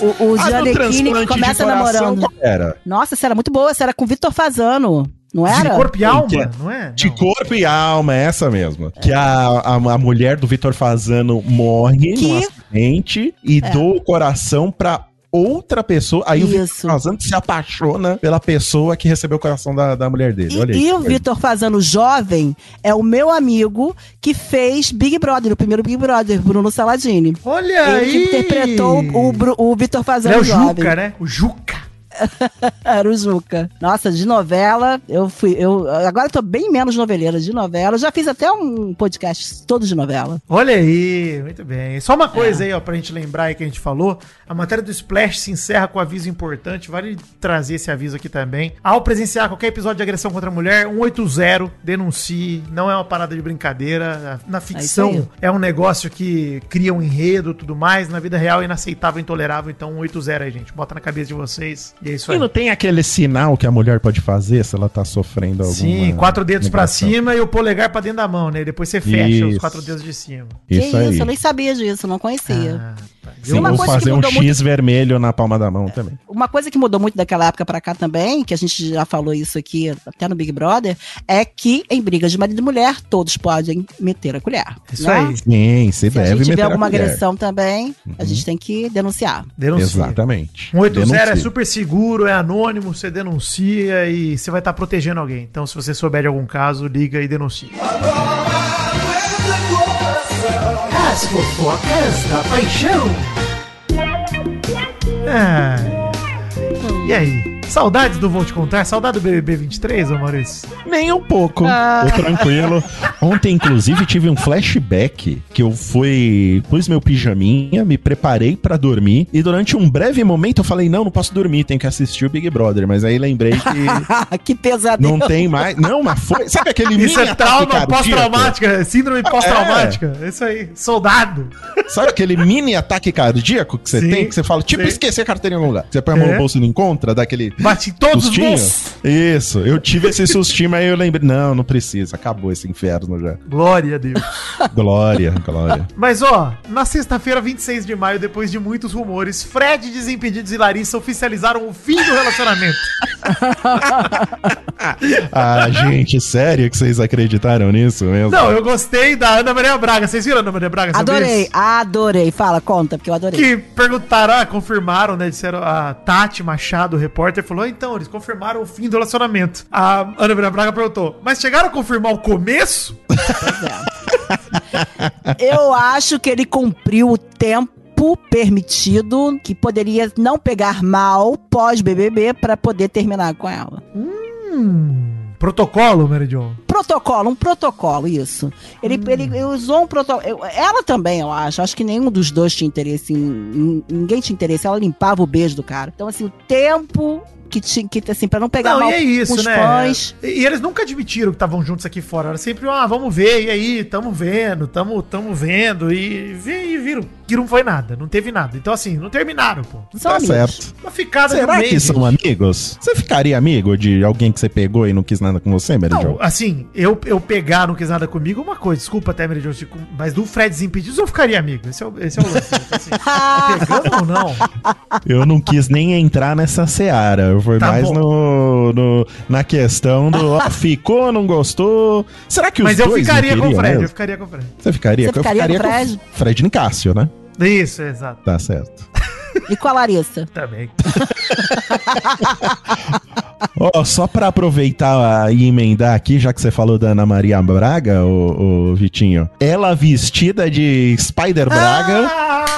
O, o transplante de começa namorando. Era. Nossa, essa era muito boa. Essa era com Vitor Fazano. Não De era? corpo e Que alma, é- não é? De Não. corpo e alma, é essa mesmo. Que a, a, a mulher do Vitor Fazano morre Que- num acidente e É. doa o coração pra outra pessoa. Aí o Vitor Isso. Fazano se apaixona pela pessoa que recebeu o coração da, da mulher dele. E, Olha e isso. o Vitor Fazano jovem é o meu amigo que fez Big Brother, o primeiro Big Brother, Bruno Saladini. Olha Ele aí. que interpretou o, Bru- o Vitor Ele Fazano é o jovem. Juca, né? O Juca. [LAUGHS] Juca. Nossa, de novela, eu fui. Eu, agora eu tô bem menos noveleira de novela. Eu já fiz até um podcast todo de novela. Olha aí, muito bem. Só uma É. coisa aí, ó, pra gente lembrar aí que a gente falou. A matéria do Splash se encerra com aviso importante. Vale trazer esse aviso aqui também. Ao presenciar qualquer episódio de agressão contra a mulher, 180, denuncie. Não é uma parada de brincadeira. Na ficção aí. é um negócio que cria um enredo tudo mais. Na vida real é inaceitável, intolerável. Então 180 aí, gente. Bota na cabeça de vocês. E é isso E aí. não tem aquele sinal que a mulher pode fazer se ela tá sofrendo alguma... Sim, quatro dedos pra negação? cima e o polegar pra dentro da mão, né? Depois você fecha os Isso. quatro dedos de cima. Isso que aí. isso, eu nem sabia disso, não conhecia. Ah. Sim, Uma ou coisa que fazer um X vermelho na palma da mão também. Uma coisa que mudou muito daquela época pra cá também, que a gente já falou isso aqui até no Big Brother, é que em brigas de marido e mulher, todos podem meter a colher. Isso né? aí. Sim, você Se a deve gente tiver meter a alguma colher. agressão também, a gente tem que denunciar. Denuncia. Exatamente. 180 é Denuncie. super seguro, é anônimo, você denuncia e você vai estar protegendo alguém. Então, se você souber de algum caso, liga e denuncia. As fofocas da paixão. Ah, e aí? Saudades do Vou Te Contar? Saudade do BBB 23, ô Maurício? Nem um pouco. Ah. Tô tranquilo. Ontem, inclusive, tive um flashback que eu fui. Pus meu pijaminha, me preparei pra dormir. E durante um breve momento eu falei: não, não posso dormir, tenho que assistir o Big Brother. Mas aí lembrei que [LAUGHS] que pesadelo. não tem mais. Não, mas foi. Sabe aquele Isso mini é ataque trauma pós-traumática, é síndrome pós-traumática. É. Isso aí, soldado. Sabe aquele mini ataque cardíaco que você tem? Que você fala, tipo, sim. esquecer a carteira em algum lugar. Você põe a mão É. no bolso e não encontra, dá aquele. Bate em todos sustinho. os. Isso, eu tive esse sustinho, mas eu lembrei. Não, não precisa, acabou esse inferno já. Glória a Deus. [LAUGHS] Glória, glória. Mas ó, na sexta-feira, 26 de maio, depois de muitos rumores, Fred, Desimpedidos e Larissa oficializaram o fim do relacionamento. [LAUGHS] Ah, gente, sério que vocês acreditaram nisso mesmo? Não, eu gostei da Ana Maria Braga. Vocês viram a Ana Maria Braga? Adorei, isso? adorei. Fala, conta, porque eu adorei. Que perguntaram, ah, confirmaram, né? Disseram, a Tati Machado, o repórter, falou: "Ah, então, eles confirmaram o fim do relacionamento. A Ana Maria Braga perguntou: mas chegaram a confirmar o começo? [LAUGHS] Eu acho que ele cumpriu o tempo permitido, que poderia não pegar mal pós-BBB pra poder terminar com ela. Hum, protocolo, Mary Jo. protocolo, um protocolo, isso. Ele, Hum. ele usou um protocolo. Ela também, eu acho. Acho que nenhum dos dois tinha interesse em, em- Ninguém tinha interesse. Ela limpava o beijo do cara. Então, assim, o tempo que tinha. Que, assim, pra não pegar Não, mal e é isso, com os né? fãs. E, e eles nunca admitiram que estavam juntos aqui fora. Era sempre, ah, vamos ver, e aí, tamo vendo, tamo, tamo vendo, e, e viram que não foi nada, não teve nada. Então, assim, não terminaram, pô. São Tá amigos. certo. Uma ficada Será no que meio, são gente. amigos? Você ficaria amigo de alguém que você pegou e não quis nada com você, Mary Não, Jo? assim, eu, eu pegar, não quis nada comigo, é uma coisa. Desculpa até, Mary Jo, se- mas do Fred Desimpedidos eu ficaria amigo. Esse é o, esse é o lance. assim, [LAUGHS] pegando ou não? Eu não quis nem entrar nessa seara. Foi Tá mais no, no- na questão do ó, [LAUGHS] ficou, não gostou. Será que os Mas eu dois não ficaria com o Fred, mesmo? eu ficaria com o Fred. Você ficaria, Você ficaria eu com o ficaria Fred? com Fred Nicásio, né? Isso, exato. Tá certo. E com a Larissa? Também. [LAUGHS] Ó, só pra aproveitar e emendar aqui, já que você falou da Ana Maria Braga, o, Vitinho. Ela vestida de Spider Braga. Ah,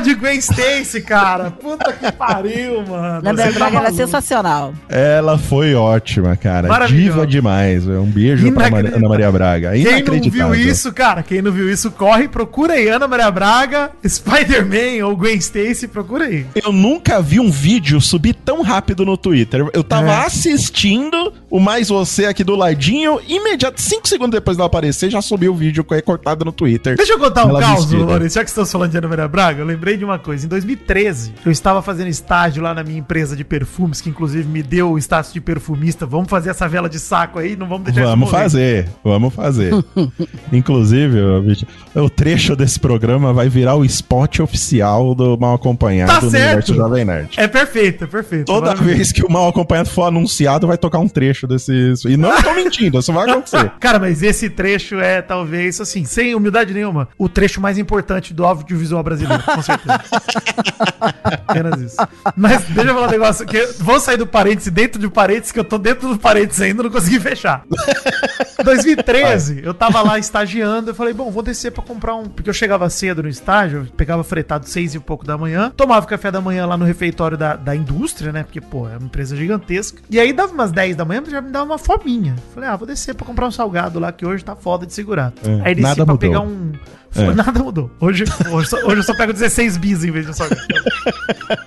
de Gwen Stacy, cara. Puta que pariu, mano. Na Você tá ela é sensacional. Ela foi ótima, cara. Diva demais. Um beijo pra. Ana Maria Braga. Quem não viu isso, cara, quem não viu isso, corre, procura aí Ana Maria Braga, Spider-Man ou Gwen Stacy, procura aí. Eu nunca vi um vídeo subir tão rápido no Twitter. Eu tava É. assistindo o Mais Você aqui do ladinho, imediato, cinco segundos depois dela aparecer, já subiu o vídeo que é cortado no Twitter. Deixa eu contar um caos. Maurício, já que estamos falando de Ana Maria Braga, eu lembrei de uma coisa. Em 2013, eu estava fazendo estágio lá na minha empresa de perfumes, que inclusive me deu o status de perfumista. Vamos fazer essa vela de saco aí, não vamos deixar Vamos fazer, vamos fazer. [LAUGHS] Inclusive, Vitinho, o trecho desse programa vai virar o spot oficial do Mal Acompanhado Tá no certo. Universo Jovem Nerd. É perfeito, é perfeito. Toda vez que o Mal Acompanhado for anunciado, vai tocar um trecho desse. E não tô mentindo, isso vai acontecer. [LAUGHS] Cara, mas esse trecho é talvez, assim, sem humildade nenhuma, o trecho mais importante do audiovisual brasileiro, com certeza. [LAUGHS] [LAUGHS] Apenas isso. Mas deixa eu falar um negócio, que vou sair do parênteses dentro do parênteses, que eu tô dentro do parênteses ainda, não consegui fechar. [LAUGHS] 2013, eu tava lá estagiando, eu falei, bom, vou descer pra comprar um. Porque eu chegava cedo no estágio, pegava fretado seis e pouco da manhã, tomava café da manhã lá no refeitório da, da indústria, né? Porque, pô, é uma empresa gigantesca. E aí dava umas 10 da manhã, já me dava uma fominha. Falei, ah, vou descer pra comprar um salgado lá, que hoje tá foda de segurar. É, aí desci pra mudou. pegar um. É. Nada mudou. Hoje, hoje, só, hoje eu só pego 16 bis em vez de um salgado.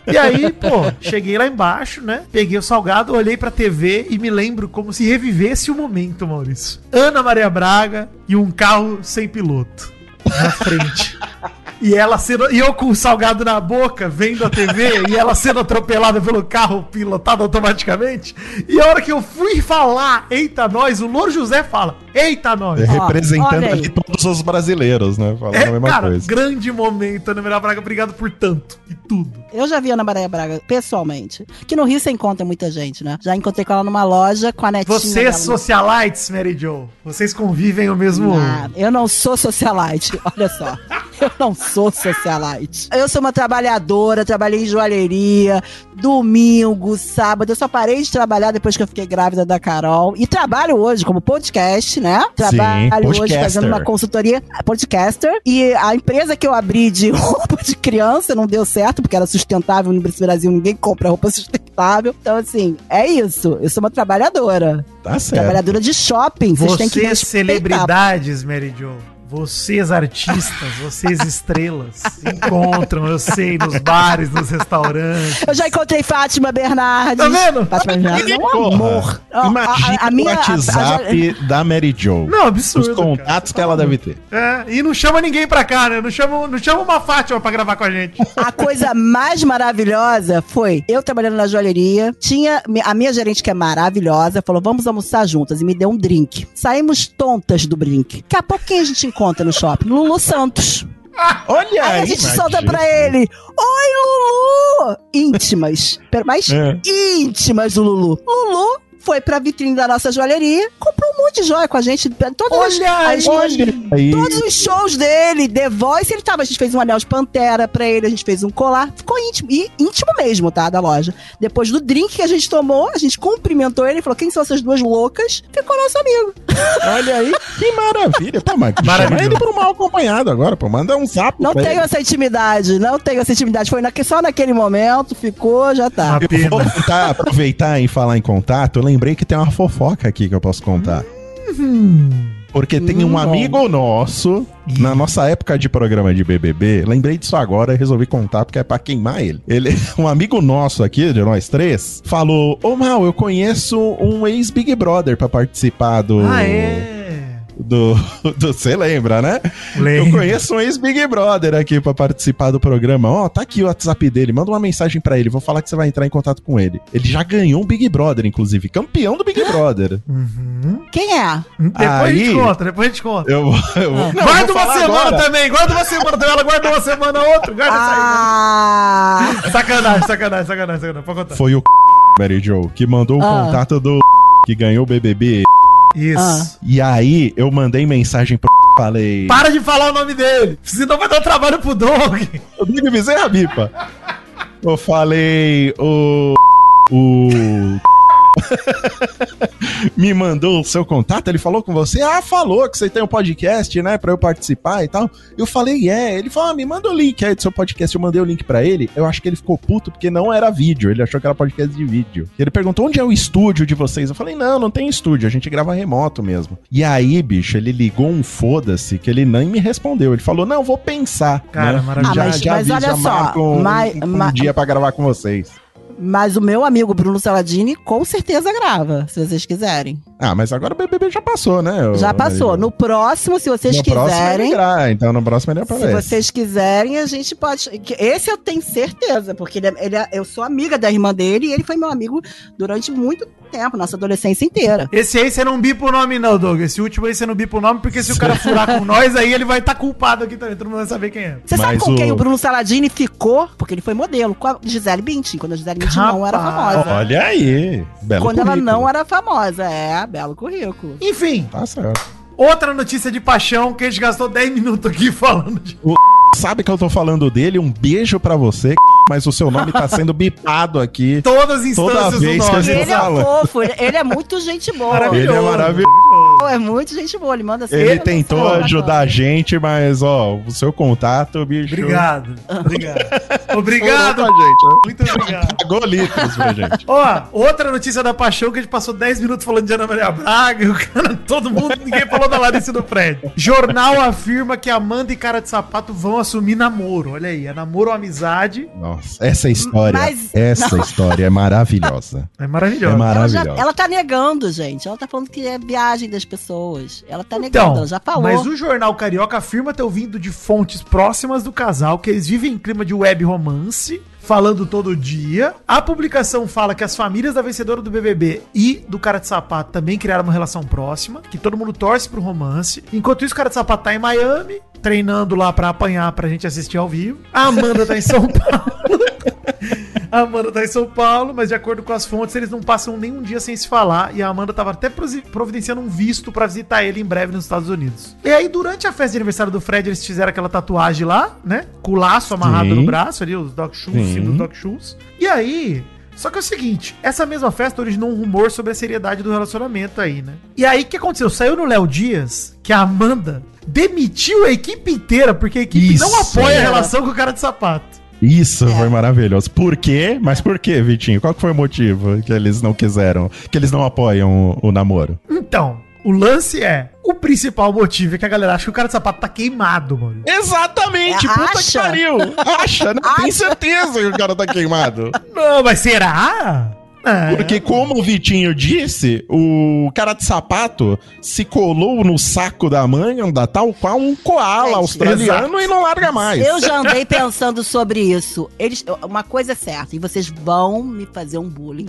E aí, pô, cheguei lá embaixo, né? Peguei o salgado, olhei pra TV e me lembro como se revivesse o momento, Maurício. Ana Maria Braga e um carro sem piloto na frente. E ela sendo. E eu com o salgado na boca, vendo a TV, e ela sendo atropelada pelo carro pilotado automaticamente. E a hora que eu fui falar, eita nós, o Louro José fala, eita nós. É, representando aqui todos os brasileiros, né? Falando a É, mesma cara, coisa. grande momento, Ana Maria Braga, obrigado por tanto e tudo. Eu já vi a Ana Maria Braga pessoalmente. Que no Rio você encontra muita gente, né? Já encontrei com ela numa loja com a netinha. Vocês, dela. socialites, Mary Jo, vocês convivem o mesmo. Ah, eu não sou socialite, [LAUGHS] olha só. [LAUGHS] Eu não sou socialite. Eu sou uma trabalhadora, trabalhei em joalheria, domingo, sábado. Eu só parei de trabalhar depois que eu fiquei grávida da Carol. E trabalho hoje como podcast, né? Trabalho hoje podcaster. fazendo uma consultoria podcaster. E a empresa que eu abri de [LAUGHS] roupa de criança não deu certo, porque era sustentável no Brasil, ninguém compra roupa sustentável. Então, assim, é isso. Eu sou uma trabalhadora. Tá certo. Trabalhadora de shopping. Vocês têm que respeitar. celebridades, Mary Jo. Vocês, artistas, vocês, estrelas, se encontram, eu sei, nos bares, nos restaurantes. Eu já encontrei Fátima Bernardes. Tá vendo? Fátima Bernardes é um amor. Imagina a- a minha- o WhatsApp da Mary Jo. Não, absurdo. Os contatos que ela deve ter. É, e não chama ninguém pra cá, né? Não chama, não chama uma Fátima pra gravar com a gente. A coisa mais maravilhosa foi eu trabalhando na joalheria. Tinha a minha gerente, que é maravilhosa, falou: vamos almoçar juntas. E me deu um drink. Saímos tontas do drink. Daqui a pouco quem a gente encontra no shopping? Lulu Santos. Olha Aí a gente solta pra ele: Oi, Lulu! Íntimas. Pera- Mas É. íntimas do Lulu. Lulu foi pra vitrine da nossa joalheria, comprou um monte de joia com a gente. Todas as- Olha as, Olha aí. Todos os shows dele, The Voice, ele tava. A gente fez um anel de pantera pra ele, a gente fez um colar. Ficou íntimo. E íntimo mesmo, tá? Da loja. Depois do drink que a gente tomou, a gente cumprimentou ele e falou: quem são essas duas loucas? Ficou nosso amigo. Olha aí. Que maravilha. Pô, mas chama Maravilhoso. ele pro mal acompanhado agora, pô. Manda um zap Não pra tenho ele. essa intimidade, não tenho essa intimidade. Foi naque- só naquele momento, ficou, já tá. Eu vou tentar aproveitar e falar em contato, lembrei que tem uma fofoca aqui que eu posso contar. Porque tem um Hum, amigo nosso, na nossa época de programa de BBB, lembrei disso agora e resolvi contar porque é pra queimar ele. Ele, [LAUGHS] um amigo nosso aqui, de nós três, falou: Ô Mal, eu conheço um ex-Big Brother pra participar do. Ah, é. Do. [LAUGHS] do- Você lembra, né? Lembro. Eu conheço um ex-Big Brother aqui pra participar do programa. Ó, tá aqui o WhatsApp dele. Manda uma mensagem pra ele. Vou falar que você vai entrar em contato com ele. Ele já ganhou um Big Brother, inclusive. Campeão do Big Brother. Uhum. Quem é? Depois a Aí- gente conta, depois a gente conta. Eu, eu Ah. Não, guarda vou uma semana agora. também, guarda uma semana também. Ela guarda uma semana outra, guarda Ah! essa aí. Sacanagem, sacanagem, sacanagem, sacanagem. Pode contar. Foi o [LAUGHS] Mary Joe que mandou o Ah. contato do [LAUGHS] que ganhou o BBB. Isso. Ah. E aí eu mandei mensagem pro [LAUGHS] falei. Para de falar o nome dele, senão vai dar trabalho pro Doug. [LAUGHS] Eu tenho que dizer a bipa. Eu falei o o [LAUGHS] me mandou o seu contato, ele falou com você? Ah, falou que você tem um podcast, né, pra eu participar e tal. Eu falei, é. Ele falou, ah, me manda o link aí do seu podcast. Eu mandei o link pra ele. Eu acho que ele ficou puto porque não era vídeo. Ele achou que era podcast de vídeo. Ele perguntou onde é o estúdio de vocês. Eu falei, não, não tem estúdio. A gente grava remoto mesmo. E aí, bicho, ele ligou um foda-se que ele nem me respondeu. Ele falou, não, vou pensar. Cara, né? maravilhoso. Ah, mas- mas olha só, marco um, mas- um mas- dia pra gravar com vocês. Mas o meu amigo Bruno Saladini com certeza grava, se vocês quiserem. Ah, mas agora o BBB já passou, né? Já ô, passou. Maria? No próximo, se vocês No próximo ele quiserem. grava, então no próximo ele Se aparece. vocês quiserem, a gente pode. Esse eu tenho certeza, porque ele é- ele é- eu sou amiga da irmã dele e ele foi meu amigo durante muito tempo, nossa adolescência inteira. Esse aí você não bipa o nome, não, Doug. Esse último aí você não bipa o nome, porque se o cara furar com nós, aí ele vai estar culpado aqui também. Todo mundo vai saber quem é. Você sabe Mas com quem o- o Bruno Saladini ficou? Porque ele foi modelo, com a Gisele Bündchen, quando a Gisele Bündchen não era Rapaz. famosa. Olha aí, belo quando ela currículo. não era famosa, é, belo currículo. Enfim, Tá certo. outra notícia de paixão que a gente gastou 10 minutos aqui [LAUGHS] falando de. [LAUGHS] Sabe que eu tô falando dele? Um beijo pra você, [LAUGHS] mas o seu nome tá sendo bipado aqui. Todas as instâncias Toda vez que a nome. gente Ele é fala. fofo, ele ele é muito gente boa. Maravilhoso. Ele é maravilhoso. É muito gente boa, ele manda Ele sempre tentou mensagem ajudar a gente, mas ó, o seu contato, bicho. Obrigado. Obrigado. [LAUGHS] Obrigado. Gente, né? Muito obrigado. Pagou litros pra gente. Ó, outra notícia da paixão que a gente passou 10 minutos falando de Ana Maria Braga, e o cara, todo mundo, ninguém falou da Larissa do prédio. Jornal afirma que Amanda e Cara de Sapato vão assumir namoro. Olha aí, é namoro ou amizade. Nossa, essa história, Mas- essa não. história é maravilhosa. É É maravilhoso. Ela, já, maravilhosa. ela tá negando, gente. Ela tá falando que é viagem das pessoas. Ela tá negando, Então, ela já falou. mas o jornal Carioca afirma ter ouvido de fontes próximas do casal que eles vivem em clima de web romance, falando todo dia. A publicação fala que as famílias da vencedora do BBB e do Cara de Sapato também criaram uma relação próxima, que todo mundo torce pro romance. Enquanto isso, o Cara de Sapato tá em Miami, treinando lá pra apanhar pra gente assistir ao vivo. A Amanda tá em São [LAUGHS] Paulo. A Amanda tá em São Paulo, mas de acordo com as fontes, eles não passam nenhum dia sem se falar. E a Amanda tava até providenciando um visto pra visitar ele em breve nos Estados Unidos. E aí, durante a festa de aniversário do Fred, eles fizeram aquela tatuagem lá, né? Com o laço amarrado Sim. no braço ali, os Doc Shoes, Sim. símbolo do Doc Shoes. E aí. Só que é o seguinte, essa mesma festa originou um rumor sobre a seriedade do relacionamento aí, né? E aí, o que aconteceu? Saiu no Léo Dias que a Amanda demitiu a equipe inteira, porque a equipe Isso. não apoia a É. relação com o cara de sapato. Isso foi maravilhoso. Por quê? Mas por quê, Vitinho? Qual que foi o motivo que eles não quiseram, que eles não apoiam o, o namoro? Então, o lance é. O principal motivo é que a galera acha que o cara de sapato tá queimado, mano. Exatamente, É, puta que acha? pariu. [LAUGHS] Acha, não tem Acha? certeza que o cara tá queimado. Não, mas será? É. Porque, como o Vitinho disse, o cara de sapato se colou no saco da manga, tal qual um koala Gente, australiano exato. e não larga mais. Eu já andei pensando sobre isso. Eles, uma coisa é certa, e vocês vão me fazer um bullying.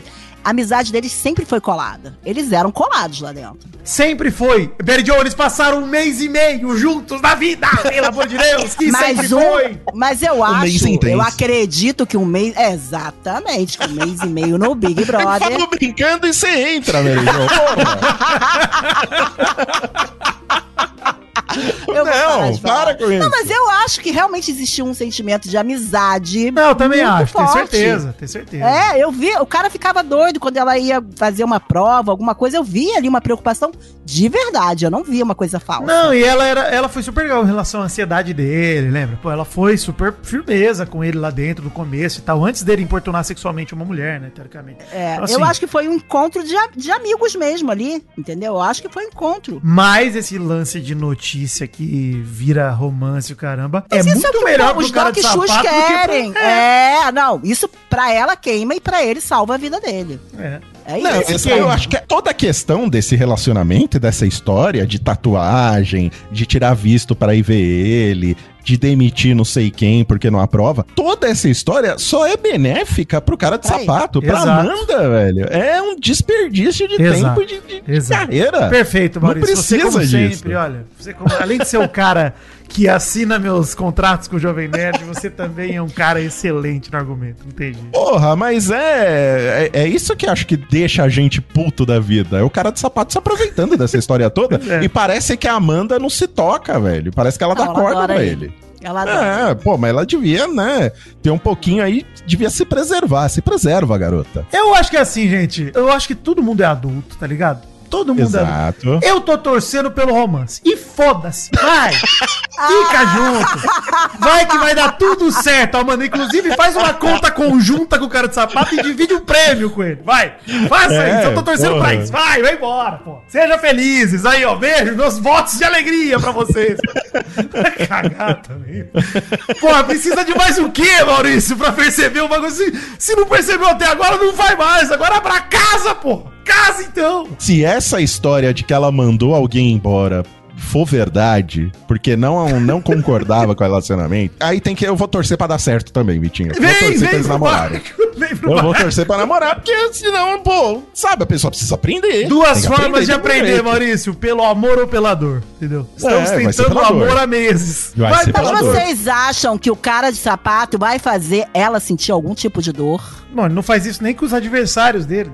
A amizade deles sempre foi colada. Eles eram colados lá dentro. Sempre foi. Barry Joe, eles passaram um mês e meio juntos na vida, pelo amor de Deus, que sempre Mas, um, foi. mas eu mês acho, intenso. eu acredito que um mês. é, exatamente, que um mês e meio no Big [LAUGHS] Brother. falou brincando e você entra, irmão. [LAUGHS] [LAUGHS] Eu Não, para com isso. Não, mas eu acho que realmente existiu um sentimento de amizade. Não, eu também acho, tenho certeza, tenho certeza. É, eu vi, o cara ficava doido quando ela ia fazer uma prova, alguma coisa, eu vi ali uma preocupação de verdade, eu não vi uma coisa falsa. Não, e ela era, ela foi super legal em relação à ansiedade dele, lembra? Pô, ela foi super firmeza com ele lá dentro no começo e tal, antes dele importunar sexualmente uma mulher, né, teoricamente. É, Então, assim, eu acho que foi um encontro de, de amigos mesmo ali, entendeu? Eu acho que foi um encontro. Mas esse lance de notícia que vira romance o caramba Mas é isso muito o que melhor os pro cara de sapato querem. pra... [LAUGHS] É. não, isso pra ela queima e pra ele salva a vida dele. É. É Não, isso. esse- eu acho que é toda a questão desse relacionamento, e dessa história de tatuagem, de tirar visto para ir ver ele, de demitir não sei quem porque não aprova, toda essa história só é benéfica pro cara de Aí, sapato, pra exato. Amanda, velho. É um desperdício de Exato, tempo e de, de- carreira. Perfeito, Não Maurício. você, como precisa disso. sempre, olha, você como- além de ser o cara que assina meus contratos com o Jovem Nerd, você também é um cara excelente no argumento, entendi. Porra, mas é, é. é isso que acho que deixa a gente puto da vida. É o cara de sapato se aproveitando dessa história toda. [LAUGHS] É. E parece que a Amanda não se toca, velho. Parece que ela Não, dá ela corda pra ele. ele. Ela. É, pô, mas ela devia, né, ter um pouquinho aí, devia se preservar. Se preserva, garota. Eu acho que é assim, gente. Eu acho que todo mundo é adulto, tá ligado? Todo mundo é adulto. Exato. Eu tô torcendo pelo romance. E foda-se. Vai. [LAUGHS] Fica junto. Vai que vai dar tudo certo, Amanda. Inclusive, faz uma conta conjunta com o cara de sapato e divide um prêmio com ele. Vai. Faça É, isso. Eu tô torcendo porra. pra isso. Vai, vai embora, pô. Seja felizes. Aí, ó. Beijo. Meus votos de alegria pra vocês. [LAUGHS] Vai cagar também. Porra, precisa de mais o quê, Maurício, pra perceber o bagulho? Se, se não percebeu até agora, não vai mais. Agora é pra casa, pô. Casa, então. Se essa história de que ela mandou alguém embora for verdade, porque não, não concordava com o relacionamento, aí tem que. Eu vou torcer pra dar certo também, Vitinho. Eu vou Vem, torcer pra vem eles pro namorarem. barco. Vem Eu vou barco. torcer pra namorar, porque senão, pô, sabe, a pessoa precisa aprender. Duas formas de algum aprender. Maurício. Pelo amor ou pela dor. Entendeu? Estamos É, vai ser tentando amor há meses. Vai ser Mas pela dor. vocês acham que o cara de sapato vai fazer ela sentir algum tipo de dor? Mano, ele não faz isso nem com os adversários dele.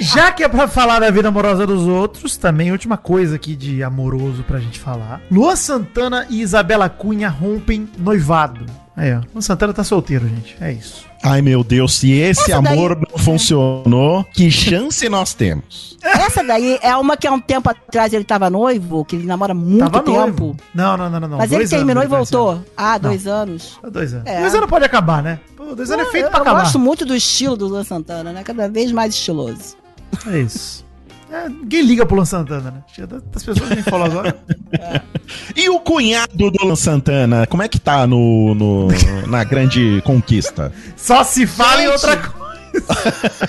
Já que é pra falar da vida amorosa dos outros, também última coisa aqui de amoroso pra gente falar. Lua Santana e Isabela Cunha rompem noivado. Aí, ó. Lua Santana tá solteiro, gente. É isso. Ai, meu Deus, se esse Essa daí- amor não funcionou, que chance nós temos? Essa daí é uma que há um tempo atrás ele tava noivo, que ele namora há muito Tava tempo. noivo. Não, não, não, não. não. Mas ele Dois terminou e anos ele voltou. Ah, dois anos. tá Dois anos. É. Dois anos pode acabar, né? Pô, dois anos é feito eu, pra eu acabar. gosto muito do estilo do Luan Santana, né? Cada vez mais estiloso. É isso. É, ninguém liga pro Luan Santana, né? Das pessoas que me falam agora. [LAUGHS] E o cunhado do Luan Santana, como é que tá no, no- na grande conquista? Só se fala em Gente. outra coisa.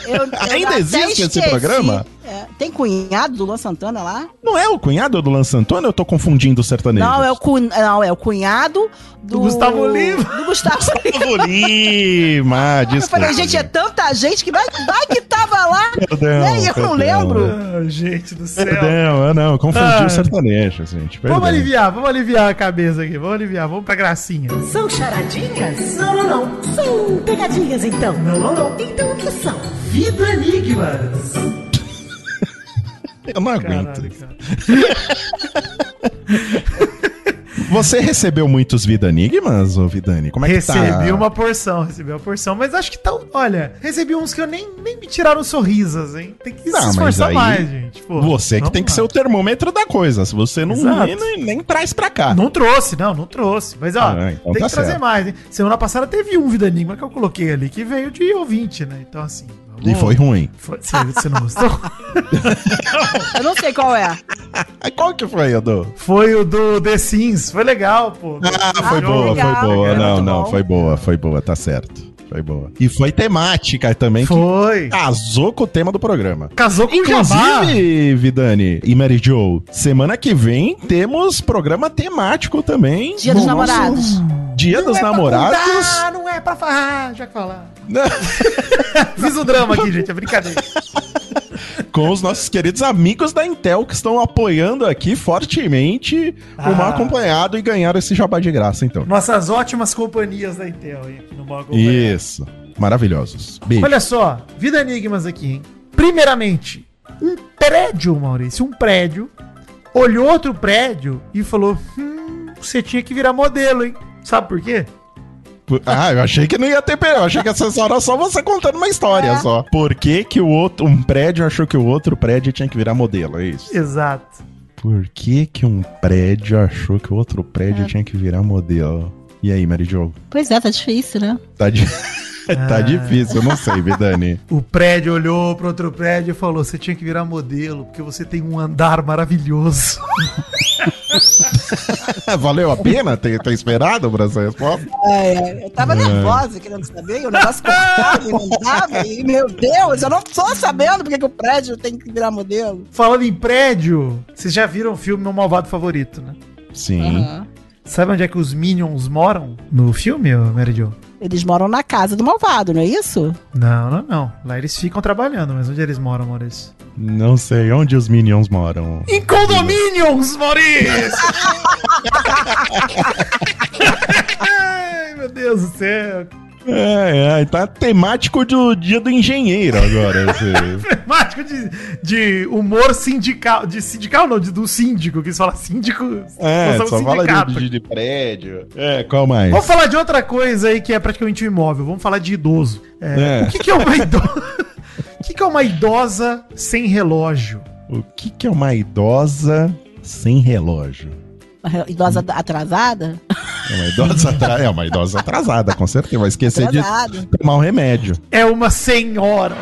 Eu- eu [LAUGHS] Ainda existe esse esqueci. programa? É, tem cunhado do Luan Santana lá? Não é o cunhado do Luan Santana ou eu tô confundindo o sertanejo? Não, é o, cun... não, é o cunhado do... Do Gustavo Lima. Do Gustavo Lima. Gustavo Lima, Eu desculpa. falei, gente, é tanta gente que vai, vai que. Perdão? E eu não lembro. Ah, gente do céu. Perdão, eu não, confundi Ah. o sertanejo, gente. Perdão. Vamos aliviar, vamos aliviar a cabeça aqui. Vamos aliviar, vamos pra gracinha. São charadinhas? Não, não, não. São pegadinhas, então? Não, não, não. Então o que são? Vida Enigmas. [LAUGHS] Eu não aguento. Caralho, cara. [LAUGHS] Você recebeu muitos Vida Enigmas, ô Vidani? Como é que tá? Recebi uma porção, recebi uma porção, mas acho que tá. Olha, recebi uns que eu nem, nem me tiraram sorrisas, hein? Tem que Não, se esforçar aí mais, gente. Pô, Você que tem que lá. ser o termômetro da coisa. Se você não nem, nem, nem traz pra cá. Não trouxe, não, não trouxe. Mas ó, Ah, então tem tá que trazer certo. mais, hein? Semana passada teve um Vida Enigma que eu coloquei ali, que veio de ouvinte, né? Então, assim. E foi ruim. Foi- Você, você não gostou? [LAUGHS] Eu não sei qual é. Aí qual que foi, Edu? foi o do The Sims. Foi legal, pô. Ah, foi Ah, boa, legal, foi boa. Não, não, bom. foi boa, foi boa, tá certo. Foi boa. E foi temática também, que Foi. casou com o tema do programa. Casou com o Jabá. Inclusive, Vidani e Mary Jo, semana que vem temos programa temático também. Dia dos namorados. Dia dos namorados. Ah, não é pra falar, já que falar. [LAUGHS] Fiz o drama aqui, gente, é brincadeira. com os nossos queridos amigos da Intel que estão apoiando aqui fortemente o Ah. mal acompanhado e ganharam esse jabá de graça, então. Nossas ótimas companhias da Intel aqui no Mal Acompanhado. Isso. Maravilhosos. Beijo. Olha só, Vida Enigmas aqui, hein? Primeiramente, Um prédio, Maurício, um prédio, olhou outro prédio e falou: hum, você tinha que virar modelo, hein? Sabe por quê? Ah, eu achei que não ia ter perigo. Eu achei que essa era só você contando uma história É. só. Por que, que o outro, um prédio achou que o outro prédio tinha que virar modelo? É isso. Exato. Por que, que um prédio achou que o outro É. prédio tinha que virar modelo? E aí, Mary Jo? Pois é, tá difícil, né? Tá, di- [LAUGHS] tá Ah. difícil, eu não sei, Vidani. O prédio olhou pro outro prédio e falou: você tinha que virar modelo, porque você tem um andar maravilhoso. [LAUGHS] [LAUGHS] Valeu a pena ter, ter esperado pra essa resposta? É, é, eu tava nervosa querendo saber, o negócio cortava e não dava, e meu Deus, eu não tô sabendo porque que o prédio tem que virar modelo. Falando em prédio, vocês já viram o filme Meu Malvado Favorito, né? Sim. Aham. Sabe onde é que os Minions moram no filme, Mary Jo? Eles moram na casa do malvado, não é isso? Não, não, não. Lá eles ficam trabalhando, mas onde eles moram, Maurício? Não sei onde os Minions moram. Em condomínios, Maurício! [LAUGHS] [LAUGHS] Ai, meu Deus do céu. É, é, tá temático do dia do engenheiro agora. [LAUGHS] Temático de, de humor sindical. De sindical não, de, do síndico, que eles falam síndico. É, só fala de, de, de prédio. É, qual mais? Vamos falar de outra coisa aí que é praticamente um imóvel. Vamos falar de idoso. É, É. O que, que é uma idosa? [LAUGHS] o que, que é uma idosa sem relógio? O que, que é uma idosa sem relógio? Uma [LAUGHS] Idosa atrasada? É uma idosa, atra- é uma idosa atrasada, com certeza. Vai esquecer de tomar um remédio. É uma senhora.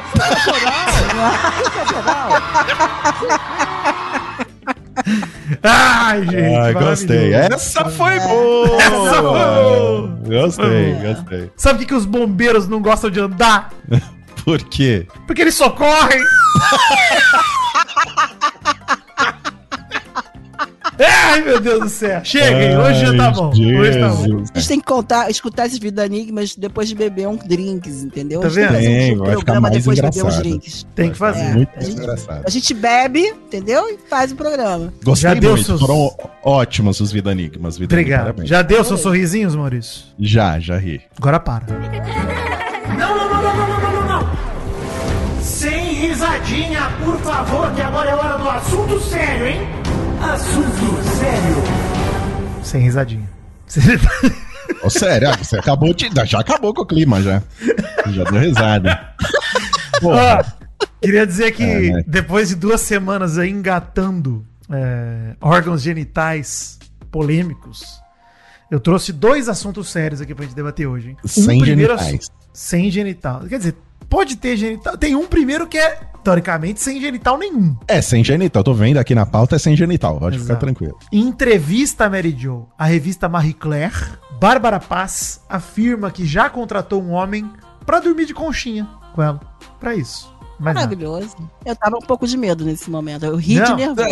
Ai, gente. Ai, gostei. Essa foi boa! Essa foi Gostei, boa. gostei. Sabe o que, que os bombeiros não gostam de andar? [LAUGHS] Por quê? Porque eles socorrem. [LAUGHS] Ai, meu Deus do céu. Cheguem, hoje já tá bom. Hoje tá bom. Jesus. A gente tem que contar, escutar esses Vida Enigmas depois de beber um drinks, entendeu? Tá A gente vendo? tem que Tem, fazer um vai ficar programa mais depois de beber uns engraçado. drinks. Tem que fazer. É. Muito a gente- engraçado. A gente bebe, entendeu? E faz o programa. Gostei Já deu muito. seus- Foram ótimos os Vida Enigmas. Vida Obrigado. parabéns. Já deu seus sorrisinhos, Maurício? já, já ri. Agora para. Não, não, não, não, não, não, não, não. Sem risadinha, por favor, que agora é hora do assunto sério, hein? Assunto sério. Sem risadinha. Ô, sério, ah, você acabou de. Já acabou com o clima já. Já deu risada. Porra. Ó, queria dizer que É, né? depois de duas semanas aí engatando é, órgãos genitais polêmicos, eu trouxe dois assuntos sérios aqui pra gente debater hoje. Hein? Sem primeiro genitais. assu- Sem genital. Quer dizer, pode ter genital. Tem um primeiro que é, teoricamente, sem genital nenhum. É, sem genital. Tô vendo aqui na pauta, é sem genital. Pode ficar Exato. tranquilo. Em entrevista a Mary Jo, a revista Marie Claire, Bárbara Paz afirma que já contratou um homem pra dormir de conchinha com ela. Pra isso. Mas. Maravilhoso. Eu tava um pouco de medo nesse momento. Eu ri Não. de nervoso.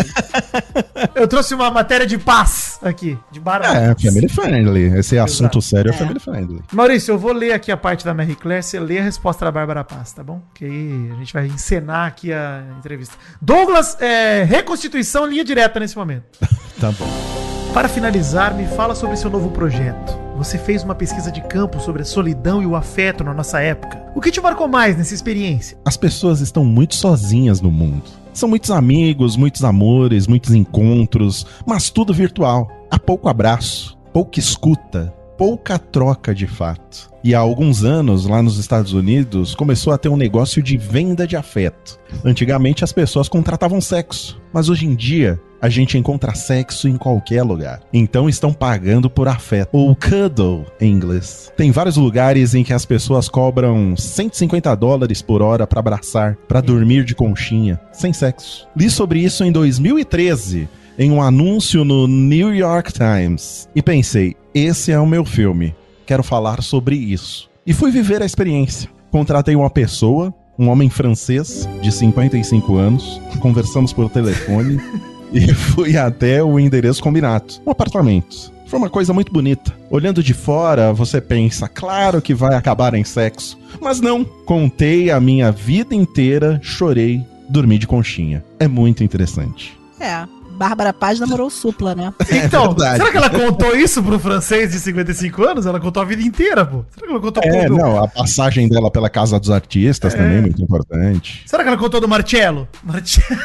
[LAUGHS] Eu trouxe uma matéria de paz aqui, de Bárbara. É, family friendly. Esse assunto sério é É. family friendly. Maurício, eu vou ler aqui a parte da Marie Claire, você lê a resposta da Bárbara Paz, tá bom? Que aí a gente vai encenar aqui a entrevista. Douglas, é, reconstituição linha direta nesse momento. [LAUGHS] Tá bom. Para finalizar, me fala sobre seu novo projeto. Você fez uma pesquisa de campo sobre a solidão e o afeto na nossa época. O que te marcou mais nessa experiência? As pessoas estão muito sozinhas no mundo. São muitos amigos, muitos amores, muitos encontros, mas tudo virtual. Há pouco abraço, pouca escuta, pouca troca de fato. E há alguns anos, lá nos Estados Unidos, começou a ter um negócio de venda de afeto. Antigamente as pessoas contratavam sexo, mas hoje em dia a gente encontra sexo em qualquer lugar. Então estão pagando por afeto, ou cuddle em inglês. Tem vários lugares em que as pessoas cobram 150 dólares por hora pra abraçar, pra dormir de conchinha, sem sexo. Li sobre isso em 2013 em um anúncio no New York Times e pensei, esse é o meu filme. Quero falar sobre isso. E fui viver a experiência. Contratei uma pessoa, um homem francês de 55 anos, conversamos por telefone [LAUGHS] e fui até o endereço combinado, um apartamento. Foi uma coisa muito bonita. Olhando de fora, você pensa, claro que vai acabar em sexo. Mas não, contei a minha vida inteira, chorei, dormi de conchinha. É muito interessante. É. Bárbara Paz namorou Supla, né? Então, verdade. será que ela contou isso pro francês de 55 anos? Ela contou a vida inteira, pô. Será que ela contou É, tudo? não, a passagem dela pela Casa dos Artistas também é muito importante. Será que ela contou do Marcello? Marcello.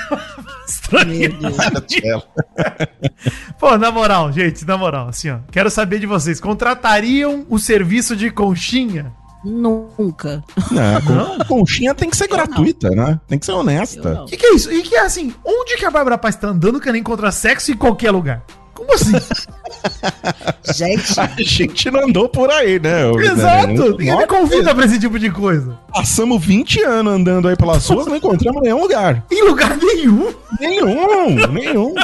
[LAUGHS] Deus. [LAUGHS] Pô, na moral, gente, na moral, assim, ó. Quero saber de vocês. Contratariam o serviço de conchinha? Nunca. Não, [LAUGHS] conchinha tem que ser gratuita, né? Tem que ser honesta. O que, que é isso? E que é assim, onde que a Bárbara Paz tá andando que ela encontra sexo em qualquer lugar? Como assim? [LAUGHS] Gente, A gente não andou por aí, né? ô, Exato! Ninguém me convida pra esse tipo de coisa. Passamos 20 anos andando aí pelas ruas, não encontramos nenhum lugar. Em lugar nenhum. Nenhum, nenhum.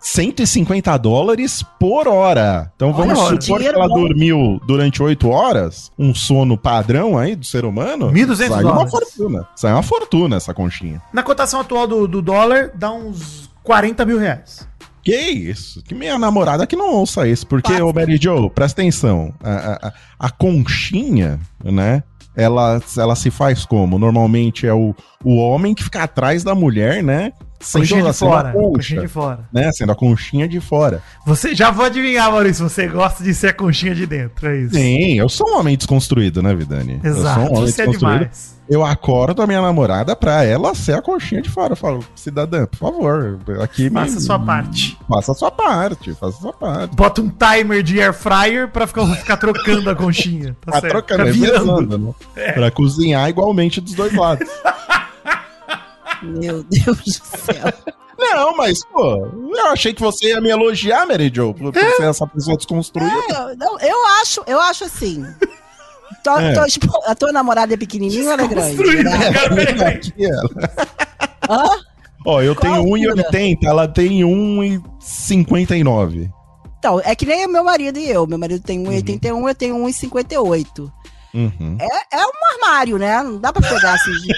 150 dólares por hora. Então vamos Olha, supor que ela bom. dormiu durante 8 horas, um sono padrão aí do ser humano. 1.200 Sai uma dólares. fortuna. Sai uma fortuna essa conchinha. Na cotação atual do, do dólar, dá uns 40 mil reais. Que isso? Que minha namorada que não ouça isso. Porque, ô Mary Jo, presta atenção. A, a- a- a conchinha, né? Ela, ela se faz como? Normalmente é o, o homem que fica atrás da mulher, né? Sendo a fora. concha, Conchinha de fora. né? Sendo a conchinha de fora. Você já vou adivinhar, Maurício. Você gosta de ser a conchinha de dentro, é isso. Sim, eu sou um homem desconstruído, né, Vidani? Exato. Eu sou um homem Você é demais. Eu acordo a minha namorada pra ela ser a conchinha de fora. Eu falo, cidadã, por favor, aqui Faça me- a sua parte. Faça a sua parte, faça a sua parte. Bota um timer de air fryer pra ficar, ficar trocando a conchinha. Tá Tá certo? trocando, Fica é virando, né? Pra cozinhar igualmente dos dois lados. [LAUGHS] meu Deus do céu. [LAUGHS] Não, mas, pô, eu achei que você ia me elogiar, Mary Jo, por, por ser essa pessoa desconstruída. É, eu, não, eu acho, eu acho assim. Tua- É. tua espo- a tua namorada é pequenininha ou ela é grande? Né? cara. [LAUGHS] Hã? Ó, eu Qual tenho altura? 1,80, ela tem 1,59. Então, é que nem o meu marido e eu. Meu marido tem 1,81, eu tenho 1,58. Uhum. É, é um armário, né? Não dá pra pegar assim. de-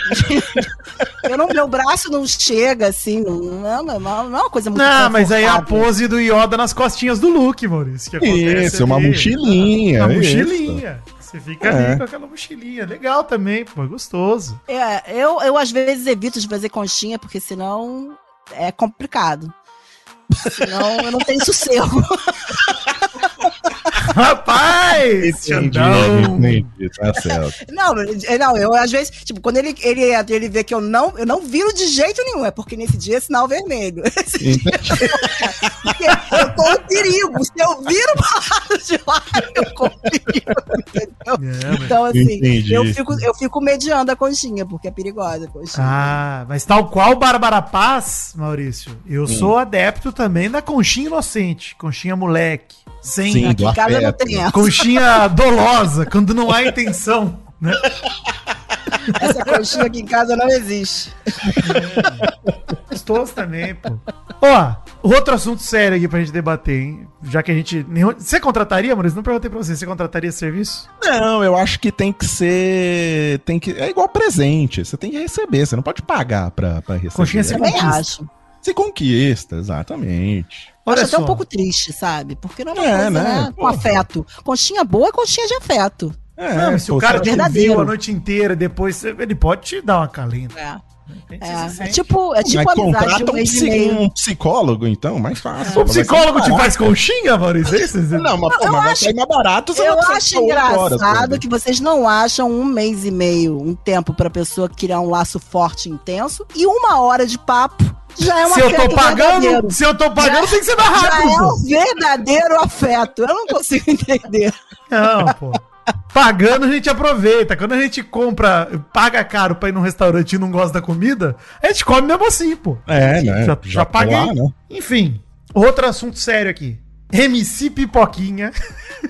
eu não, meu braço não chega assim, não, não, não, não é uma coisa muito Não, mas aí é a pose do Yoda nas costinhas do Luke, Maurício. Que acontece Isso, uma ali. mochilinha. Uma isso. mochilinha. Você fica É. ali com aquela mochilinha. Legal também, pô, é gostoso. É, eu, eu às vezes evito de fazer conchinha, porque senão é complicado. Senão eu não tenho sossego. [LAUGHS] Rapaz! Entendi, Xandão. entendi, tá certo. [LAUGHS] Não, não, eu às vezes, tipo, quando ele, ele, ele vê que eu não, eu não viro de jeito nenhum, é porque nesse dia é sinal vermelho. [LAUGHS] Esse dia, [LAUGHS] eu tô em perigo. Se eu viro pro lado de lá, eu corro perigo, entendeu? É, Então, assim, Entendi. eu fico, eu fico mediando a conchinha, porque é perigosa a conchinha. Ah, mas tal qual Bárbara Paz, Maurício, eu sou adepto também da conchinha inocente, conchinha moleque, sem Sim, Aqui em casa não tem essa. conchinha dolosa, quando não há intenção, né? Essa conchinha aqui em casa não existe. Gostoso também, pô. Ó, outro assunto sério aqui pra gente debater, hein? Já que a gente. nenhum- Você contrataria, Maurício? Não perguntei pra você. Você contrataria esse serviço? Não, eu acho que tem que ser. Tem que, é igual presente. Você tem que receber. Você não pode pagar pra, pra receber. Conchinha se É, Também conquista. acho. Se conquista, exatamente. Olha acho até só. um pouco triste, sabe? Porque não é uma É, coisa, né? né? Com afeto. Conchinha boa é conchinha de afeto. É, não, mas se o cara você- te verdadeiro. viu a noite inteira, depois ele pode te dar uma calenta. É. É, você é tipo, é tipo Mas amizade de contrata um um, mês psicólogo, então, mais fácil. O psicólogo te Vai faz conchinha, Maurício? É? [LAUGHS] Não, mas, pô, Eu mas vai acho- sair mais barato você Eu vai acho horas, engraçado pô. que vocês não acham um mês e meio, um tempo pra pessoa criar um laço forte e intenso, e uma hora de papo já é um se eu tô pagando, verdadeiro. se eu tô pagando, Já- tem que ser mais Já rápido, é pô. um verdadeiro afeto. Eu não consigo entender. Não, pô. Pagando a gente aproveita. Quando a gente compra, paga caro pra ir num restaurante e não gosta da comida, a gente come mesmo assim, pô. É, né? Já, já tá paguei. lá, né? Enfim, outro assunto sério aqui. MC Pipoquinha.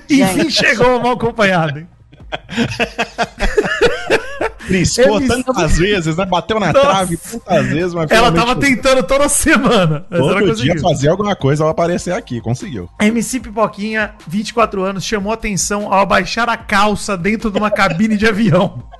Enfim, chegou mal acompanhado, hein? [LAUGHS] Triscou tantas vezes, né? Bateu na Nossa. trave tantas vezes, mas Ela tava tentando toda semana. Todo dia fazer alguma coisa, ela aparecer aqui, conseguiu. MC Pipoquinha, 24 anos, chamou atenção ao abaixar a calça dentro de uma cabine de avião. [LAUGHS]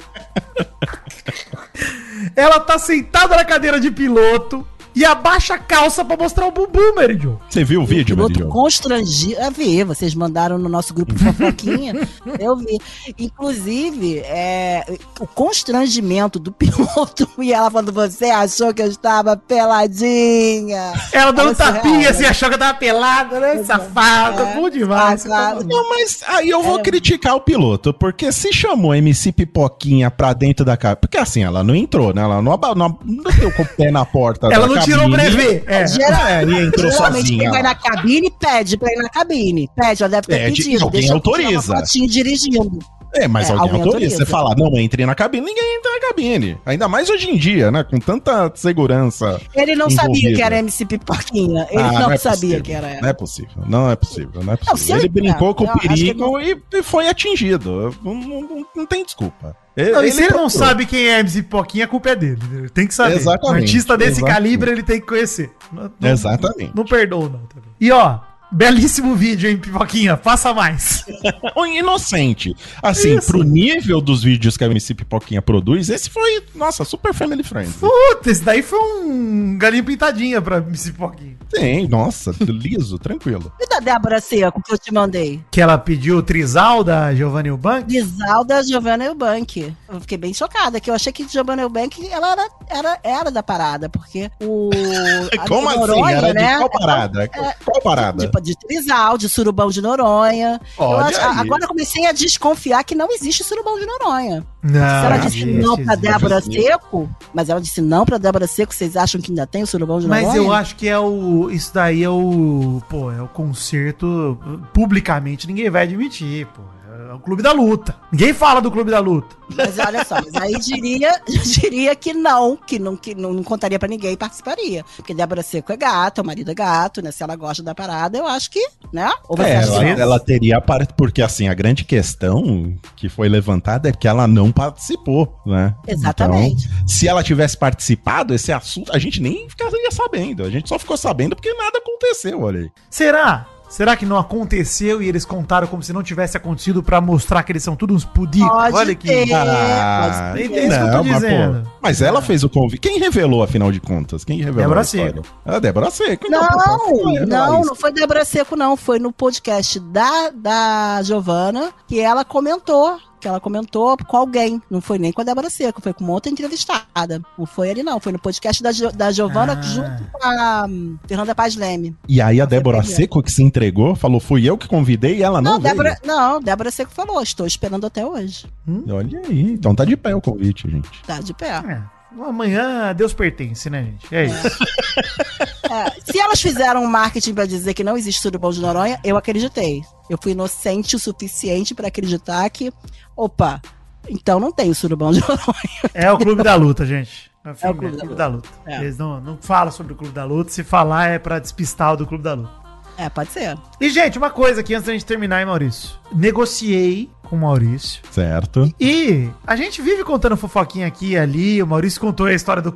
Ela tá sentada na cadeira de piloto, e abaixa a calça pra mostrar o bumbum, Mary Jo. Você viu o vídeo, Maridio? constrangido. Eu vi, vocês mandaram no nosso grupo de fofoquinha. [LAUGHS] eu vi. Inclusive, é, o constrangimento do piloto [LAUGHS] e ela falando: Você achou que eu estava peladinha? Ela dando tapinha assim, achou que eu tava pelada, né? Safado, É. bom demais. Safado. Não, mas aí eu vou É. criticar o piloto, porque se chamou MC Pipoquinha pra dentro da cabine. Porque assim, ela não entrou, né? Ela não, não, não deu com o pé na porta. Ela da tirou o brevê. É. Geral- É, e entrou Geralmente sozinha. quem vai na cabine pede pra ir na cabine. Pede, ela deve ter Pede, pedido. alguém Deixa eu tirar autoriza. Uma fotinho dirigindo. É, mas É, alguém alguém autoriza. Você autoriza. fala, não, entre na cabine, ninguém entra na cabine. Ainda mais hoje em dia, né? Com tanta segurança. Ele não sabia Envolvido. que era MC Pipoquinha. Ele Ah, não, é sabia possível. que era ela. Não é possível, não é possível, não é possível. se ele, ele- brincou não, com o perigo e, e foi atingido. Não, não- não- não tem desculpa. Não, e se ele não procurou. sabe quem é MC Pipoquinha, a culpa é dele. Ele tem que saber. Exatamente, Um artista desse exatamente. calibre, ele tem que conhecer. Não, não- Exatamente. Não perdoa, não. também. E ó, belíssimo vídeo, hein, Pipoquinha? Faça mais. [LAUGHS] Inocente. Assim, Isso. pro nível dos vídeos que a MC Pipoquinha produz, esse foi, nossa, super family friendly. Puta, esse daí foi um galinho pintadinha pra MC Pipoquinha. Sim, nossa, liso, tranquilo. E da Débora Seco que eu te mandei? Que ela pediu o trisal da Giovanni Eubank. Grisalda Giovanna Eubank. Eu fiquei bem chocada, que eu achei que Giovanna Eubank ela era, era, era da parada, porque o. [LAUGHS] Como de assim? Noronha, Era de né, qual parada? é- qual parada? De, de Trisal, de Surubão de Noronha. Acho- aí. agora eu comecei a desconfiar que não existe Surubão de Noronha. Não, Se ela disse gente, não pra. Débora Seco, mas ela disse não pra Débora Seco, vocês acham que ainda tem o Surubão de Noronha? Mas eu acho que é o. Isso daí é o. Pô, é o concerto. Publicamente ninguém vai admitir, pô. É o clube da luta. Ninguém fala do clube da luta. Mas olha só, mas aí diria, [LAUGHS] diria que não, que não, que não, não contaria pra ninguém e participaria. Porque Débora Seco é gata, o marido é gato, né? Se ela gosta da parada, eu acho que, né? Ou você É, que ela, ela teria parte, porque assim, a grande questão que foi levantada é que ela não participou, né? Exatamente. Então, se ela tivesse participado, esse assunto, a gente nem ficaria sabendo. A gente só ficou sabendo porque nada aconteceu, olha aí. Será? Será que não aconteceu e eles contaram como se não tivesse acontecido pra mostrar que eles são todos uns pudicos? Pode Olha que. Ah, pode É ter. tô mas, dizendo. pô, mas ela fez o convite. Quem revelou, afinal de contas? Quem revelou Débora a? Seco. A Débora Seco. então, Não, revela não, isso. não foi Débora Seco, não. Foi no podcast da, da Giovana que ela comentou. Que ela comentou com alguém. Não foi nem com a Débora Seco, foi com uma outra entrevistada. Não foi ele, não. Foi no podcast da, Jo- da Giovana Ah. junto com a hum, Fernanda Paz Leme. E aí a Débora. Seco que se entregou, falou, fui eu que convidei e ela não, Não, veio. Débora, não, Débora Seco falou. Estou esperando até hoje. Olha aí, então tá de pé o convite, gente. Tá de pé. É. Amanhã Deus pertence, né, gente? É isso. [LAUGHS] É, se elas fizeram um marketing pra dizer que não existe surubão de Noronha, eu acreditei. Eu fui inocente o suficiente pra acreditar que, opa, então não tem o surubão de Noronha. É o clube da luta, gente. É o Clube da Luta. É. Eles não, não falam sobre o clube da luta. Se falar é pra despistar o do clube da luta. É, pode ser. E, gente, uma coisa aqui antes da gente terminar, hein, Maurício? Negociei com o Maurício. Certo. E a gente vive contando fofoquinha aqui e ali. O Maurício contou a história do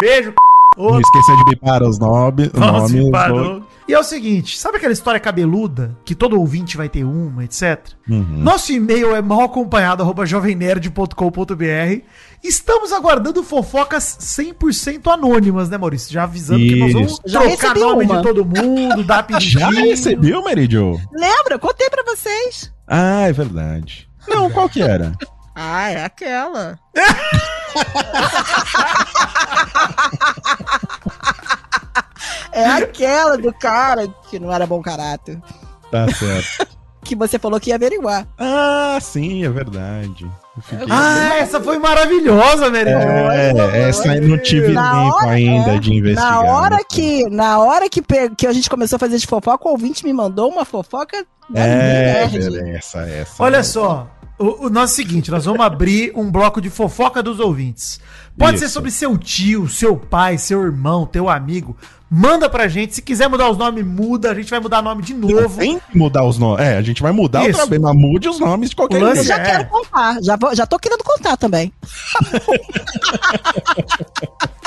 beijo, Não outro esqueça de bipar os nomes. Nossa, nomes parou. E é o seguinte, sabe aquela história cabeluda, que todo ouvinte vai ter uma, etc? Uhum. Nosso e-mail é malacompanhado.jovemnerd.com.br Estamos aguardando fofocas 100% anônimas, né, Maurício? Já avisando que nós vamos Isso. Já trocar nome uma. de todo mundo, dar [LAUGHS] Já apelidinho. recebeu, Meridio? Lembra? Contei pra vocês. Ah, é verdade. Não, qual que era? Ah, é aquela. é aquela do cara que não era bom caráter. Tá certo. [LAUGHS] Que você falou que ia averiguar. Ah, sim, é verdade. Ah, essa foi maravilhosa, Merendio. É, essa aí não tive Na tempo hora- ainda é, de investigar. Na hora né? que, na hora que, pe- que a gente começou a fazer de fofoca, o ouvinte me mandou uma fofoca da É, nerd. essa, essa. Olha só, o, o nosso seguinte, nós vamos abrir um bloco de fofoca dos ouvintes. Pode ser Isso. sobre seu tio, seu pai, seu irmão, teu amigo. Manda pra gente. Se quiser mudar os nomes, muda. A gente vai mudar nome de novo. Tem que mudar os nomes. É, a gente vai mudar Isso. outra vez, mas mude os nomes de qualquer O lance Eu jeito. já É. quero contar. Já, vou, já tô querendo contar também. [LAUGHS]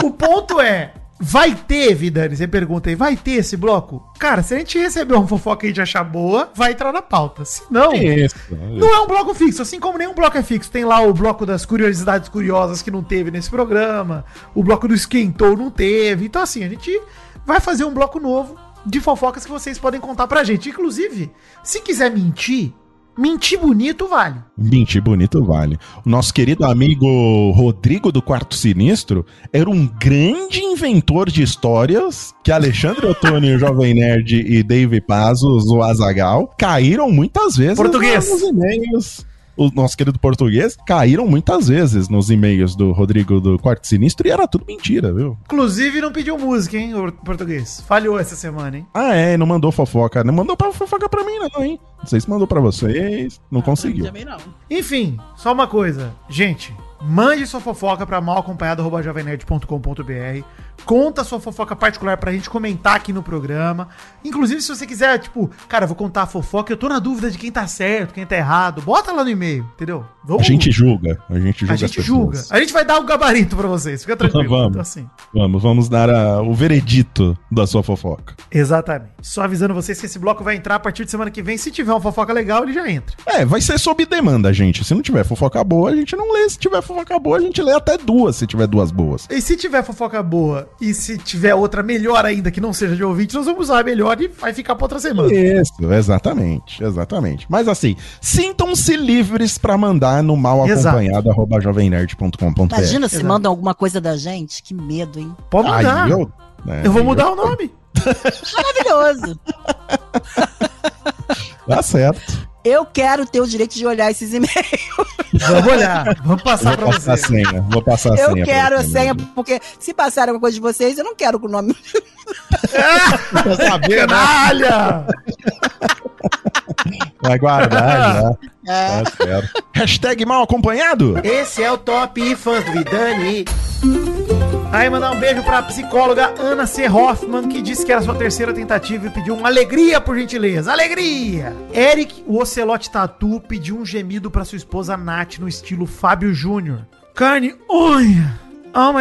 O ponto é, Vai ter, Vidani? Você pergunta aí, vai ter esse bloco? Cara, se a gente receber uma fofoca e a gente achar boa, vai entrar na pauta. Se não, Isso. não é um bloco fixo, assim como nenhum bloco é fixo. Tem lá o bloco das curiosidades curiosas que não teve nesse programa, o bloco do esquentou não teve. Então, assim, a gente vai fazer um bloco novo de fofocas que vocês podem contar pra gente. Inclusive, se quiser mentir, mentir bonito vale. Mentir bonito vale. O nosso querido amigo Rodrigo do Quarto Sinistro era um grande inventor de histórias que Alexandre Ottoni, o Jovem Nerd e Dave Pazos, o Azagal, caíram muitas vezes Português. nos e-mails. O nosso querido português caíram muitas vezes nos e-mails do Rodrigo do Quarto Sinistro e era tudo mentira, viu? Inclusive, não pediu música, hein, o português. Falhou essa semana, hein? Ah, é, não mandou fofoca. Não mandou pra fofoca pra mim, não, hein? Não sei se mandou pra vocês, não conseguiu. Também não. Enfim, só uma coisa. Gente, mande sua fofoca pra malacompanhado.jovemnerd.com.br Conta sua fofoca particular pra gente comentar aqui no programa. Inclusive, se você quiser, tipo, cara, vou contar a fofoca, eu tô na dúvida de quem tá certo, quem tá errado. Bota lá no e-mail, entendeu? A Vamos- gente julga, a gente julga a gente julga. A gente vai dar o gabarito pra vocês, fica tranquilo. Vamos. Então, assim. Vamos, vamos dar a- o veredito da sua fofoca. Exatamente. Só avisando vocês que esse bloco vai entrar a partir de semana que vem. Se tiver uma fofoca legal, ele já entra. É, vai ser sob demanda, gente. Se não tiver fofoca boa, a gente não lê. Se tiver fofoca boa, a gente lê até duas, se tiver duas boas. E se tiver fofoca boa e se tiver outra melhor ainda que não seja de ouvinte, nós vamos usar a melhor e vai ficar pra outra semana. Isso, exatamente, exatamente. Mas assim, sintam-se livres pra mandar no mal acompanhado arroba jovemnerd.com.br. Imagina se Exato. mandam alguma coisa da gente. Que medo, hein? Pode mudar. Aí eu, eu, né, vou aí mudar o nome. Maravilhoso. [LAUGHS] Tá certo. Eu quero ter o direito de olhar esses [LAUGHS] e-mails. Vamos olhar. Vamos passar Vou pra passar a senha. Vou passar a Eu senha. pra quero a senha, meu porque se passarem alguma coisa de vocês, eu não quero com o nome. [LAUGHS] Pra saber, né? Vai guardar já. [LAUGHS] É. Tá certo. [LAUGHS] Hashtag mal acompanhado? Esse é o Top Fãs do Vidani. Aí mandar um beijo pra psicóloga Ana C. Hoffman, que disse que era sua terceira tentativa e pediu uma alegria, por gentileza. Alegria! Eric, o Ocelote Tatu, pediu um gemido pra sua esposa Nath no estilo Fábio Júnior. Carne, olha! Alma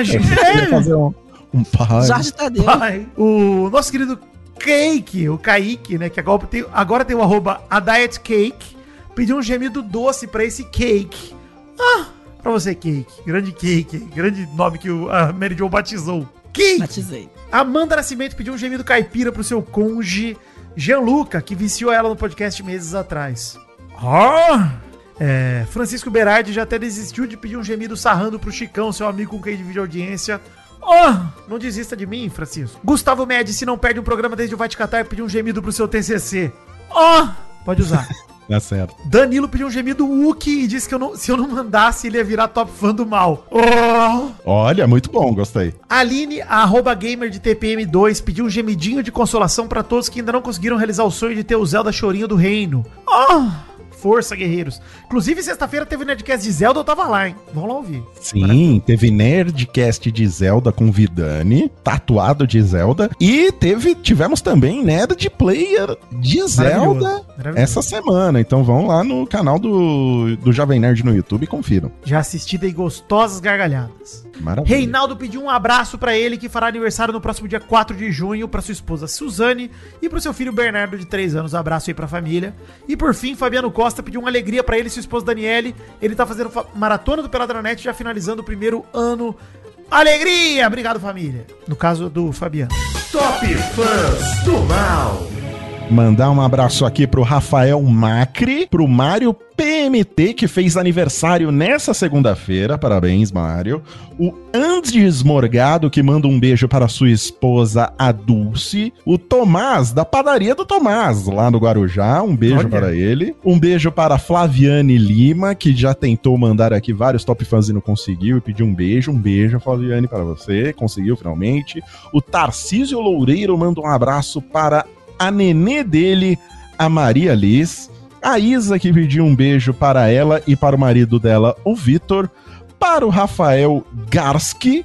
fazer um, um pai. Jorge Tadeu. Pai. O nosso querido Cake, o Kaique, né? Que agora tem, agora tem o arroba a Diet Cake, pediu um gemido doce pra esse Cake. Ah, pra você, Cake. Grande Cake. Grande nome que o, a Mary Jo batizou. Cake! Batizei. Amanda Nascimento pediu um gemido caipira pro seu cônjuge Gianluca, que viciou ela no podcast meses atrás. Ah! É, Francisco Berardi já até desistiu de pedir um gemido sarrando pro Chicão, seu amigo com quem divide a audiência. Oh, não desista de mim, Francisco. Gustavo Médici não perde um programa desde o Vai Te Catar e pediu um gemido pro seu TCC. Oh, pode usar. [LAUGHS] Tá certo. Danilo pediu um gemido Wookie e disse que eu não- se eu não mandasse, ele ia virar top fã do mal. Oh. Olha, muito bom, gostei. Aline, arroba gamer de TPM2, pediu um gemidinho de consolação pra todos que ainda não conseguiram realizar o sonho de ter o Zelda Chorinho do Reino. Oh, força, guerreiros. Inclusive, sexta-feira teve Nerdcast de Zelda, eu tava lá, hein? Vamos lá ouvir. Sim, teve Nerdcast de Zelda com Vidani, tatuado de Zelda. E teve, tivemos também Nerd Player de Zelda Maravilhoso. essa semana. Então vão lá no canal do, do Jovem Nerd no YouTube e confiram. Já assistida e gostosas gargalhadas. Maravilha. Reinaldo pediu um abraço pra ele que fará aniversário no próximo dia 4 de junho, pra sua esposa Suzane e pro seu filho Bernardo de 3 anos. Abraço aí pra família. E por fim, Fabiano Costa pediu uma alegria pra ele e sua esposa Daniele. Ele tá fazendo fa- maratona do Peladranet, já finalizando o primeiro ano. Alegria! Obrigado, família. No caso do Fabiano. Top Fãs do Mal. Mandar um abraço aqui pro Rafael Macri, pro Mário PMT, que fez aniversário nessa segunda-feira. Parabéns, Mário. O Andes Morgado, que manda um beijo para sua esposa, a Dulce. O Tomás, da padaria do Tomás, lá no Guarujá. Um beijo Olha. para ele. Um beijo para Flaviane Lima, que já tentou mandar aqui vários top fãs e não conseguiu. E pediu um beijo. Um beijo, Flaviane, para você. Conseguiu finalmente. O Tarcísio Loureiro manda um abraço para a nenê dele, a Maria Liz. A Isa, que pediu um beijo para ela e para o marido dela, o Vitor. Para o Rafael Garski.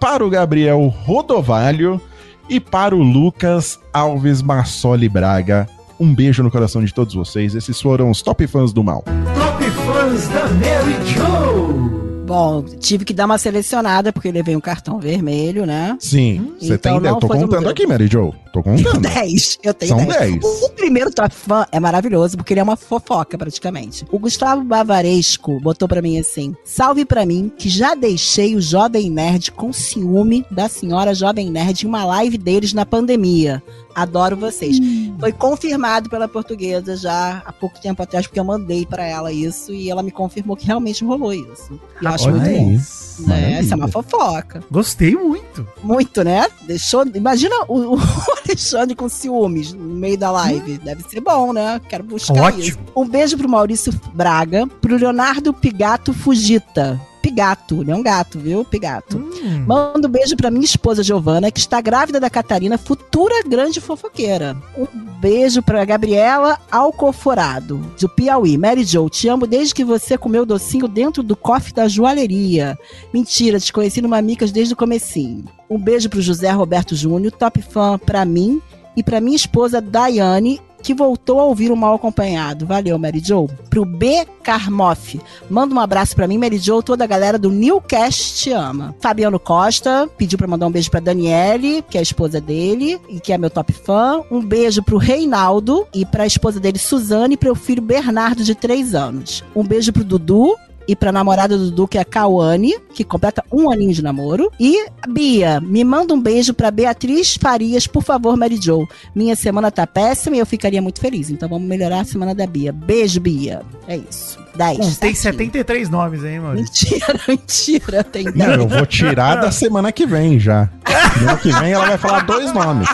Para o Gabriel Rodovalho. E para o Lucas Alves Massoli Braga. Um beijo no coração de todos vocês. Esses foram os top fãs do mal. Top Fãs da Mary Joe. Bom, tive que dar uma selecionada porque levei um cartão vermelho, né? Sim, você Então tem. Eu não tô foi do contando aqui, Mary Jo. Tô contando. 10. Eu tenho São 10. 10. O, o primeiro top fã é maravilhoso, porque ele é uma fofoca, praticamente. O Gustavo Bavaresco botou pra mim assim: Salve pra mim, que já deixei o Jovem Nerd com ciúme da senhora Jovem Nerd em uma live deles na pandemia. Adoro vocês. Foi confirmado pela portuguesa já há pouco tempo atrás, porque eu mandei pra ela isso e ela me confirmou que realmente rolou isso. E eu acho Olha muito bom. É, Maravilha. essa é uma fofoca. Gostei muito. Muito, né? Deixou. Imagina o, o [LAUGHS] Alexandre com ciúmes no meio da live. Deve ser bom, né? Quero buscar Ótimo. isso. Um beijo pro Maurício Braga, pro Leonardo Pigato Fugita. Pigato, ele é um gato, viu? Pigato. Hum. Manda um beijo pra minha esposa Giovana, que está grávida da Catarina, futura grande fofoqueira. Um beijo pra Gabriela Alcoforado, do Piauí. Mary Jo, te amo desde que você comeu docinho dentro do cofre da joalheria. Mentira, te conheci no Mamicas desde o comecinho. Um beijo pro José Roberto Júnior, top fã pra mim e pra minha esposa Daiane, que voltou a ouvir o Mal Acompanhado. Valeu, Mary Jo. Pro B. Carmoff. Manda um abraço pra mim, Mary Jo, toda a galera do Newcast te ama. Fabiano Costa pediu pra mandar um beijo pra Daniele, que é a esposa dele e que é meu top fã. Um beijo pro Reinaldo e pra esposa dele, Suzane, e pro filho Bernardo, de 3 anos. Um beijo pro Dudu, e pra namorada do Dudu, que é a Cauane, que completa um aninho de namoro. E Bia, me manda um beijo pra Beatriz Farias, por favor, Mary Jo. Minha semana tá péssima e eu ficaria muito feliz. Então vamos melhorar a semana da Bia. Beijo, Bia. É isso. 10. Bom, tem certinho. 73 nomes aí, mano. Mentira, [LAUGHS] mentira. Tem Não, 10. eu vou tirar da semana que vem já. [LAUGHS] Semana que vem ela vai falar dois nomes.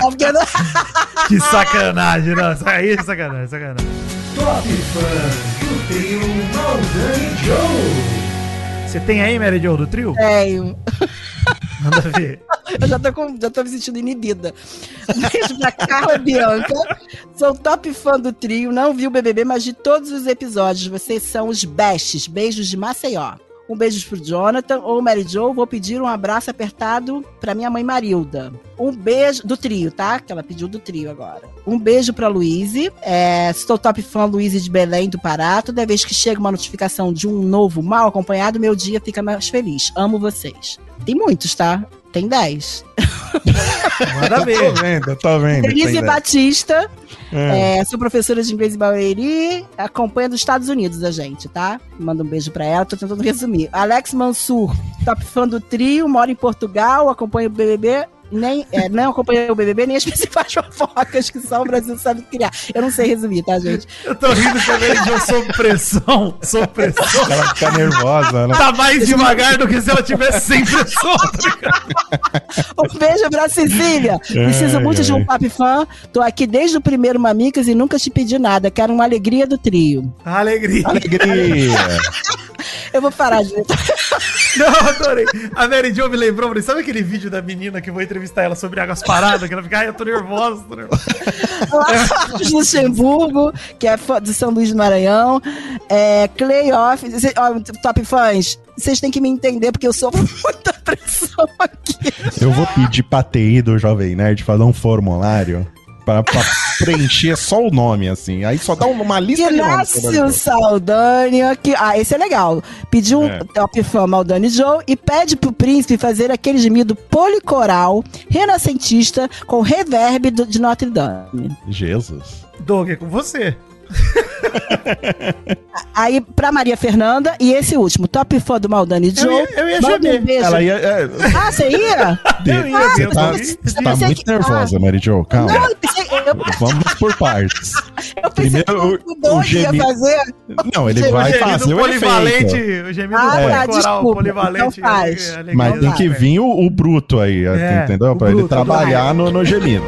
Não- [LAUGHS] Que sacanagem, não. Isso Aí é sacanagem, sacanagem. Top Fãs do trio Maldani Joe. Você tem aí, Mary Jo, do trio? Tenho. [LAUGHS] Manda ver. [LAUGHS] Eu já tô, com, já tô me sentindo inibida. Beijo pra Carla Bianca. Sou top fã do trio. Não vi o BBB, mas de todos os episódios. Vocês são os bestes. Beijos de Maceió. Um beijo pro Jonathan ou Mary Jo. Vou pedir um abraço apertado pra minha mãe Marilda. Um beijo do trio, tá? Que ela pediu do trio agora. Um beijo pra Luíse. É, estou top fã Luíse de Belém do Pará. Toda vez que chega uma notificação de um novo mal acompanhado, meu dia fica mais feliz. Amo vocês. Tem muitos, tá? Tem 10. Manda Tô ver. vendo, tô vendo. Denise Batista, É. é, sou professora de inglês em Barueri, acompanha dos Estados Unidos a gente, tá? Manda um beijo pra ela, tô tentando [LAUGHS] resumir. Alex Mansur, top fã do trio, mora em Portugal, acompanha o BBB, nem, é, não acompanha o BBB, nem as [LAUGHS] principais fofocas que só o Brasil sabe criar. Eu não sei resumir, tá, gente? Eu tô rindo a Mary Jo sob pressão. Sob pressão. Ela fica nervosa, né? Tá mais devagar do que se ela tivesse sem pressão. Um beijo pra Cecília. Preciso Ai, muito de um papi fã. Tô aqui desde o primeiro Mamicas e nunca te pedi nada. Quero uma alegria do trio. Alegria. Alegria. [LAUGHS] Eu vou parar de [LAUGHS] Não, adorei. A Mary Jo me lembrou, falei, sabe aquele vídeo da menina que eu vou entrevistar ela sobre águas paradas? Que ela fica, ai, eu tô nervosa, tô nervosa. Marcos Luxemburgo, que é fã de São Luís do Maranhão. É, Clay Off. Top fãs, vocês têm que me entender porque eu sofro [LAUGHS] muita pressão aqui. Eu vou pedir pra TI do Jovem Nerd fazer um formulário pra, pra preencher só o nome, assim. Aí só dá uma lista de nomes. Inácio Saldanha, que. Ah, esse é legal. Pediu um É. top fã Maldani Joe e pede pro príncipe fazer aquele gemido policoral renascentista com reverb do- de Notre Dame. Jesus. Doug, é com você. [LAUGHS] Aí, pra Maria Fernanda, e esse último, top fã do Maldani Eu Joe. ia, eu ia gemer. um beijo. Ela ia. é, Ah, você ia? Eu ia, você eu tá, você tá muito que- nervosa, Mary Jo. Calma. Não, eu eu, [LAUGHS] Vamos por partes. [LAUGHS] eu pensei Primeiro, que o o Doug ia fazer. Não, ele O vai o fazer o polivalente, efeito. o gemido Ah, tá, policoral, desculpa, polivalente. então faz. alegria- Mas tem que do vir o, o bruto aí, É, entendeu? o Pra ele bruto, trabalhar no, no gemido.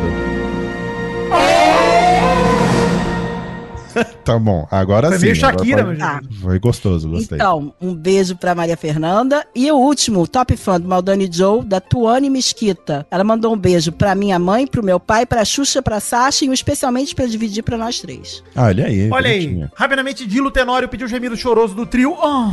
[LAUGHS] tá bom, agora Foi sim. meio agora Shakira, pode- meu Tá. Foi gostoso, gostei. Então, um beijo pra Maria Fernanda. E o último, top fã do Maldani Joe, da Tuane Mesquita. Ela mandou um beijo pra minha mãe, pro meu pai, pra Xuxa, pra Sasha e um especialmente pra dividir pra nós três. Ah, olha aí. Olha aí, rapidamente, Dilo Tenório pediu o gemido choroso do trio. Oh,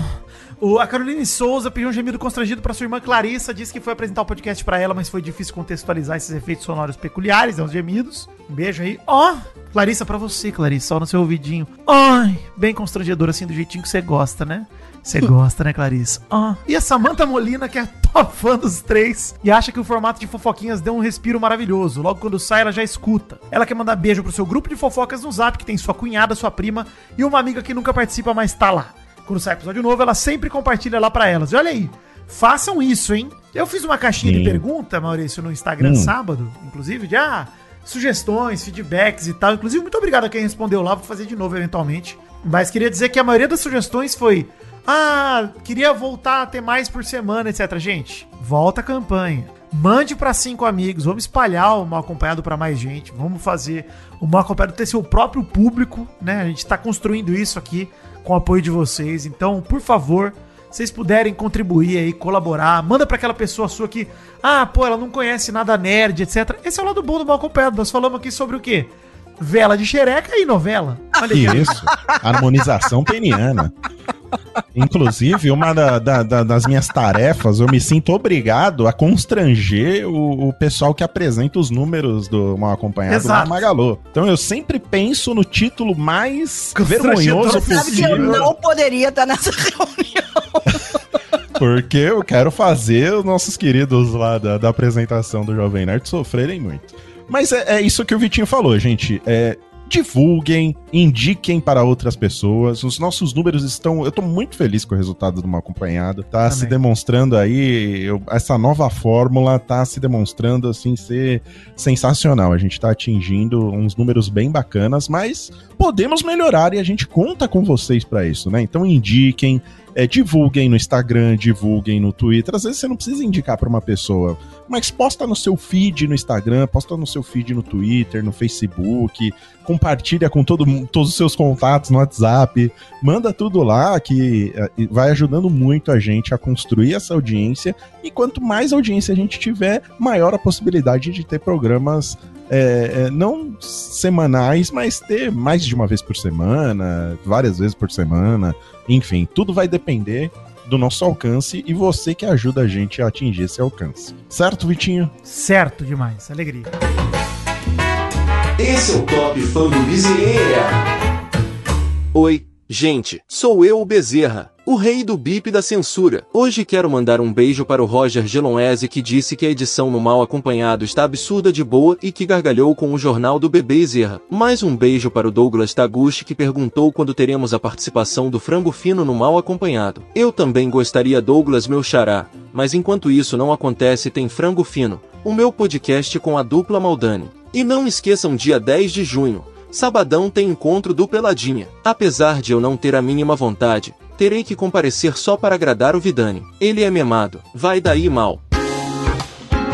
O, a Caroline Souza pediu um gemido constrangido pra sua irmã Clarissa. Disse que foi apresentar o podcast pra ela, mas foi difícil contextualizar esses efeitos sonoros peculiares, é uns gemidos. Um beijo aí. Ó, Clarissa, pra você, Clarissa, ó no seu ouvidinho. Ai, bem constrangedor assim, do jeitinho que você gosta, né? Você [LAUGHS] gosta, né, Clarissa? Ó. E a Samantha Molina, que é top fã dos três, e acha que o formato de fofoquinhas deu um respiro maravilhoso. Logo quando sai, ela já escuta. Ela quer mandar beijo pro seu grupo de fofocas no zap, que tem sua cunhada, sua prima e uma amiga que nunca participa, mas tá lá. Quando sai episódio novo, ela sempre compartilha lá pra elas. E olha aí, façam isso, hein? Eu fiz uma caixinha de Sim. pergunta, Maurício, no Instagram Hum. sábado, inclusive, de ah, sugestões, feedbacks e tal. Inclusive, muito obrigado a quem respondeu lá, vou fazer de novo eventualmente. Mas queria dizer que a maioria das sugestões foi: ah, queria voltar a ter mais por semana, etc. Gente, volta a campanha. Mande pra cinco amigos, vamos espalhar o mal acompanhado pra mais gente, vamos fazer o mal acompanhado ter seu próprio público, né? A gente tá construindo isso aqui com o apoio de vocês. Então, por favor, vocês puderem contribuir aí, colaborar, manda pra aquela pessoa sua que, ah, pô, ela não conhece nada nerd, etc. Esse é o lado bom do mal acompanhado. Nós falamos aqui sobre o quê? Vela de xereca e novela. Olha. Isso, harmonização [LAUGHS] peniana. Inclusive, uma da- da- da- das minhas tarefas, eu me sinto obrigado a constranger o, o pessoal que apresenta os números do Mal Acompanhado Exato. Magalu. Então eu sempre penso no título mais vergonhoso Você sabe que eu possível, não poderia estar nessa [LAUGHS] reunião. porque eu quero fazer os nossos queridos lá da, da apresentação do Jovem Nerd sofrerem muito. Mas é, é isso que o Vitinho falou, gente. É, divulguem, indiquem para outras pessoas. Os nossos números estão. Eu tô muito feliz com o resultado do Mal Acompanhado. Tá Também. se demonstrando aí. eu- essa nova fórmula tá se demonstrando assim ser sensacional. A gente tá atingindo uns números bem bacanas, mas podemos melhorar e a gente conta com vocês para isso, né? Então indiquem. É, divulguem no Instagram, divulguem no Twitter. Às vezes você não precisa indicar para uma pessoa, mas posta no seu feed no Instagram, posta no seu feed no Twitter, no Facebook, compartilha com todo, todos os seus contatos no WhatsApp, manda tudo lá que eh, vai ajudando muito a gente a construir essa audiência e quanto mais audiência a gente tiver, maior a possibilidade de ter programas é, é, não semanais, mas ter mais de uma vez por semana, várias vezes por semana, enfim, tudo vai depender do nosso alcance e você que ajuda a gente a atingir esse alcance. Certo, Vitinho? Certo demais, alegria. Esse é o Top Fã do Bezerra. Oi, gente, sou eu o Bezerra, o rei do bip da censura. Hoje quero mandar um beijo para o Roger Geloese que disse que a edição no Mal Acompanhado está absurda de boa e que gargalhou com o jornal do bebê Bezerra. Mais um beijo para o Douglas Taguchi que perguntou quando teremos a participação do Frango Fino no Mal Acompanhado. Eu também gostaria Douglas meu xará, mas enquanto isso não acontece tem Frango Fino, o meu podcast com a dupla Maldani. E não esqueçam dia 10 de junho, Sabadão tem encontro do Peladinha. Apesar de eu não ter a mínima vontade, terei que comparecer só para agradar o Vidani. Ele é memado. Vai daí mal.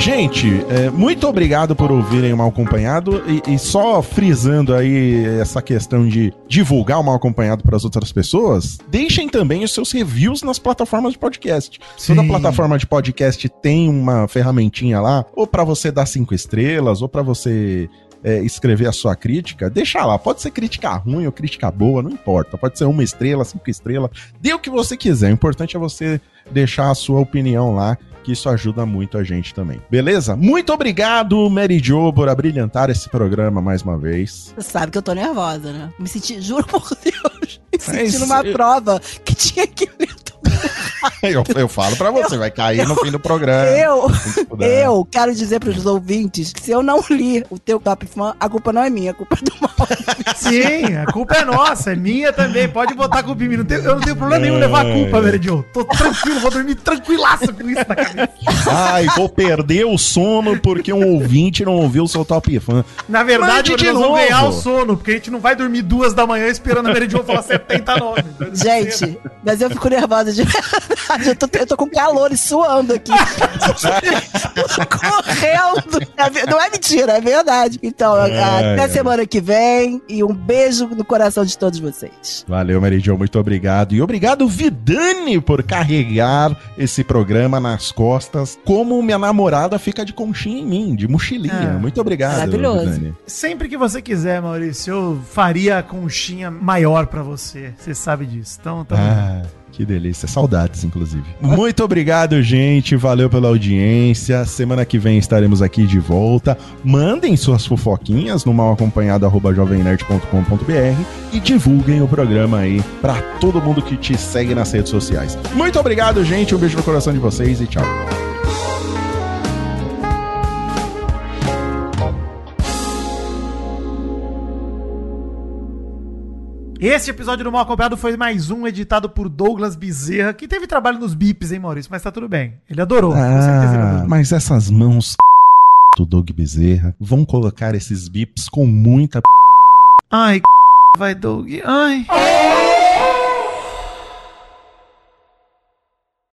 Gente, é, muito obrigado por ouvirem o Mal Acompanhado e, e só frisando aí essa questão de divulgar o Mal Acompanhado para as outras pessoas, deixem também os seus reviews nas plataformas de podcast. Toda Sim. plataforma de podcast tem uma ferramentinha lá, ou para você dar cinco estrelas, ou para você é, escrever a sua crítica, deixa lá. Pode ser crítica ruim ou crítica boa, não importa. Pode ser uma estrela, cinco estrelas, dê o que você quiser. O importante é você deixar a sua opinião lá que isso ajuda muito a gente também. Beleza? Muito obrigado, Mary Jo, por abrilhantar esse programa mais uma vez. Você sabe que eu tô nervosa, né? Me senti, juro por Deus, [LAUGHS] me Mas senti numa prova que tinha que ler. [LAUGHS] Eu, eu falo pra você, vai cair no fim do programa. Eu, eu quero dizer pros ouvintes que se eu não li o teu Top Fã, a culpa não é minha, a culpa é do mal. Sim, a culpa é nossa, é minha também. Pode botar a culpa em mim. Não tenho- eu não tenho problema nenhum levar a culpa, Meridio. Tô tranquilo, vou dormir tranquilaço com isso na cabeça. Ai, vou perder o sono porque um ouvinte não ouviu o seu top fã. Na verdade, Mande vamos ganhar o sono, porque a gente não vai dormir duas da manhã esperando a Meridio falar 79. Gente, mas eu fico nervosa de. Eu tô, eu tô com calor e suando aqui. [LAUGHS] Correndo. É Não é mentira, é verdade. Então, Ai, até ai. semana que vem e um beijo no coração de todos vocês. Valeu, Jo, muito obrigado. E obrigado, Vidani, por carregar esse programa nas costas, como minha namorada fica de conchinha em mim, de mochilinha. Ah, muito obrigado, maravilhoso. Vidani. Sempre que você quiser, Maurício, eu faria a conchinha maior pra você. Você sabe disso. Então, tá Ah, Que delícia, saudades, inclusive. Muito obrigado, gente. Valeu pela audiência. Semana que vem estaremos aqui de volta. Mandem suas fofoquinhas no malacompanhado.jovemnerd.com.br e divulguem o programa aí pra todo mundo que te segue nas redes sociais. Muito obrigado, gente. Um beijo no coração de vocês e tchau. Esse episódio do Mal Acompanhado foi mais um editado por Douglas Bezerra, que teve trabalho nos bips, hein, Maurício? Mas tá tudo bem. Ele adorou. com certeza ele Ah, adorou. mas essas mãos [LAUGHS] do Doug Bezerra vão colocar esses bips com muita Ai, [LAUGHS] vai, Doug. Ai.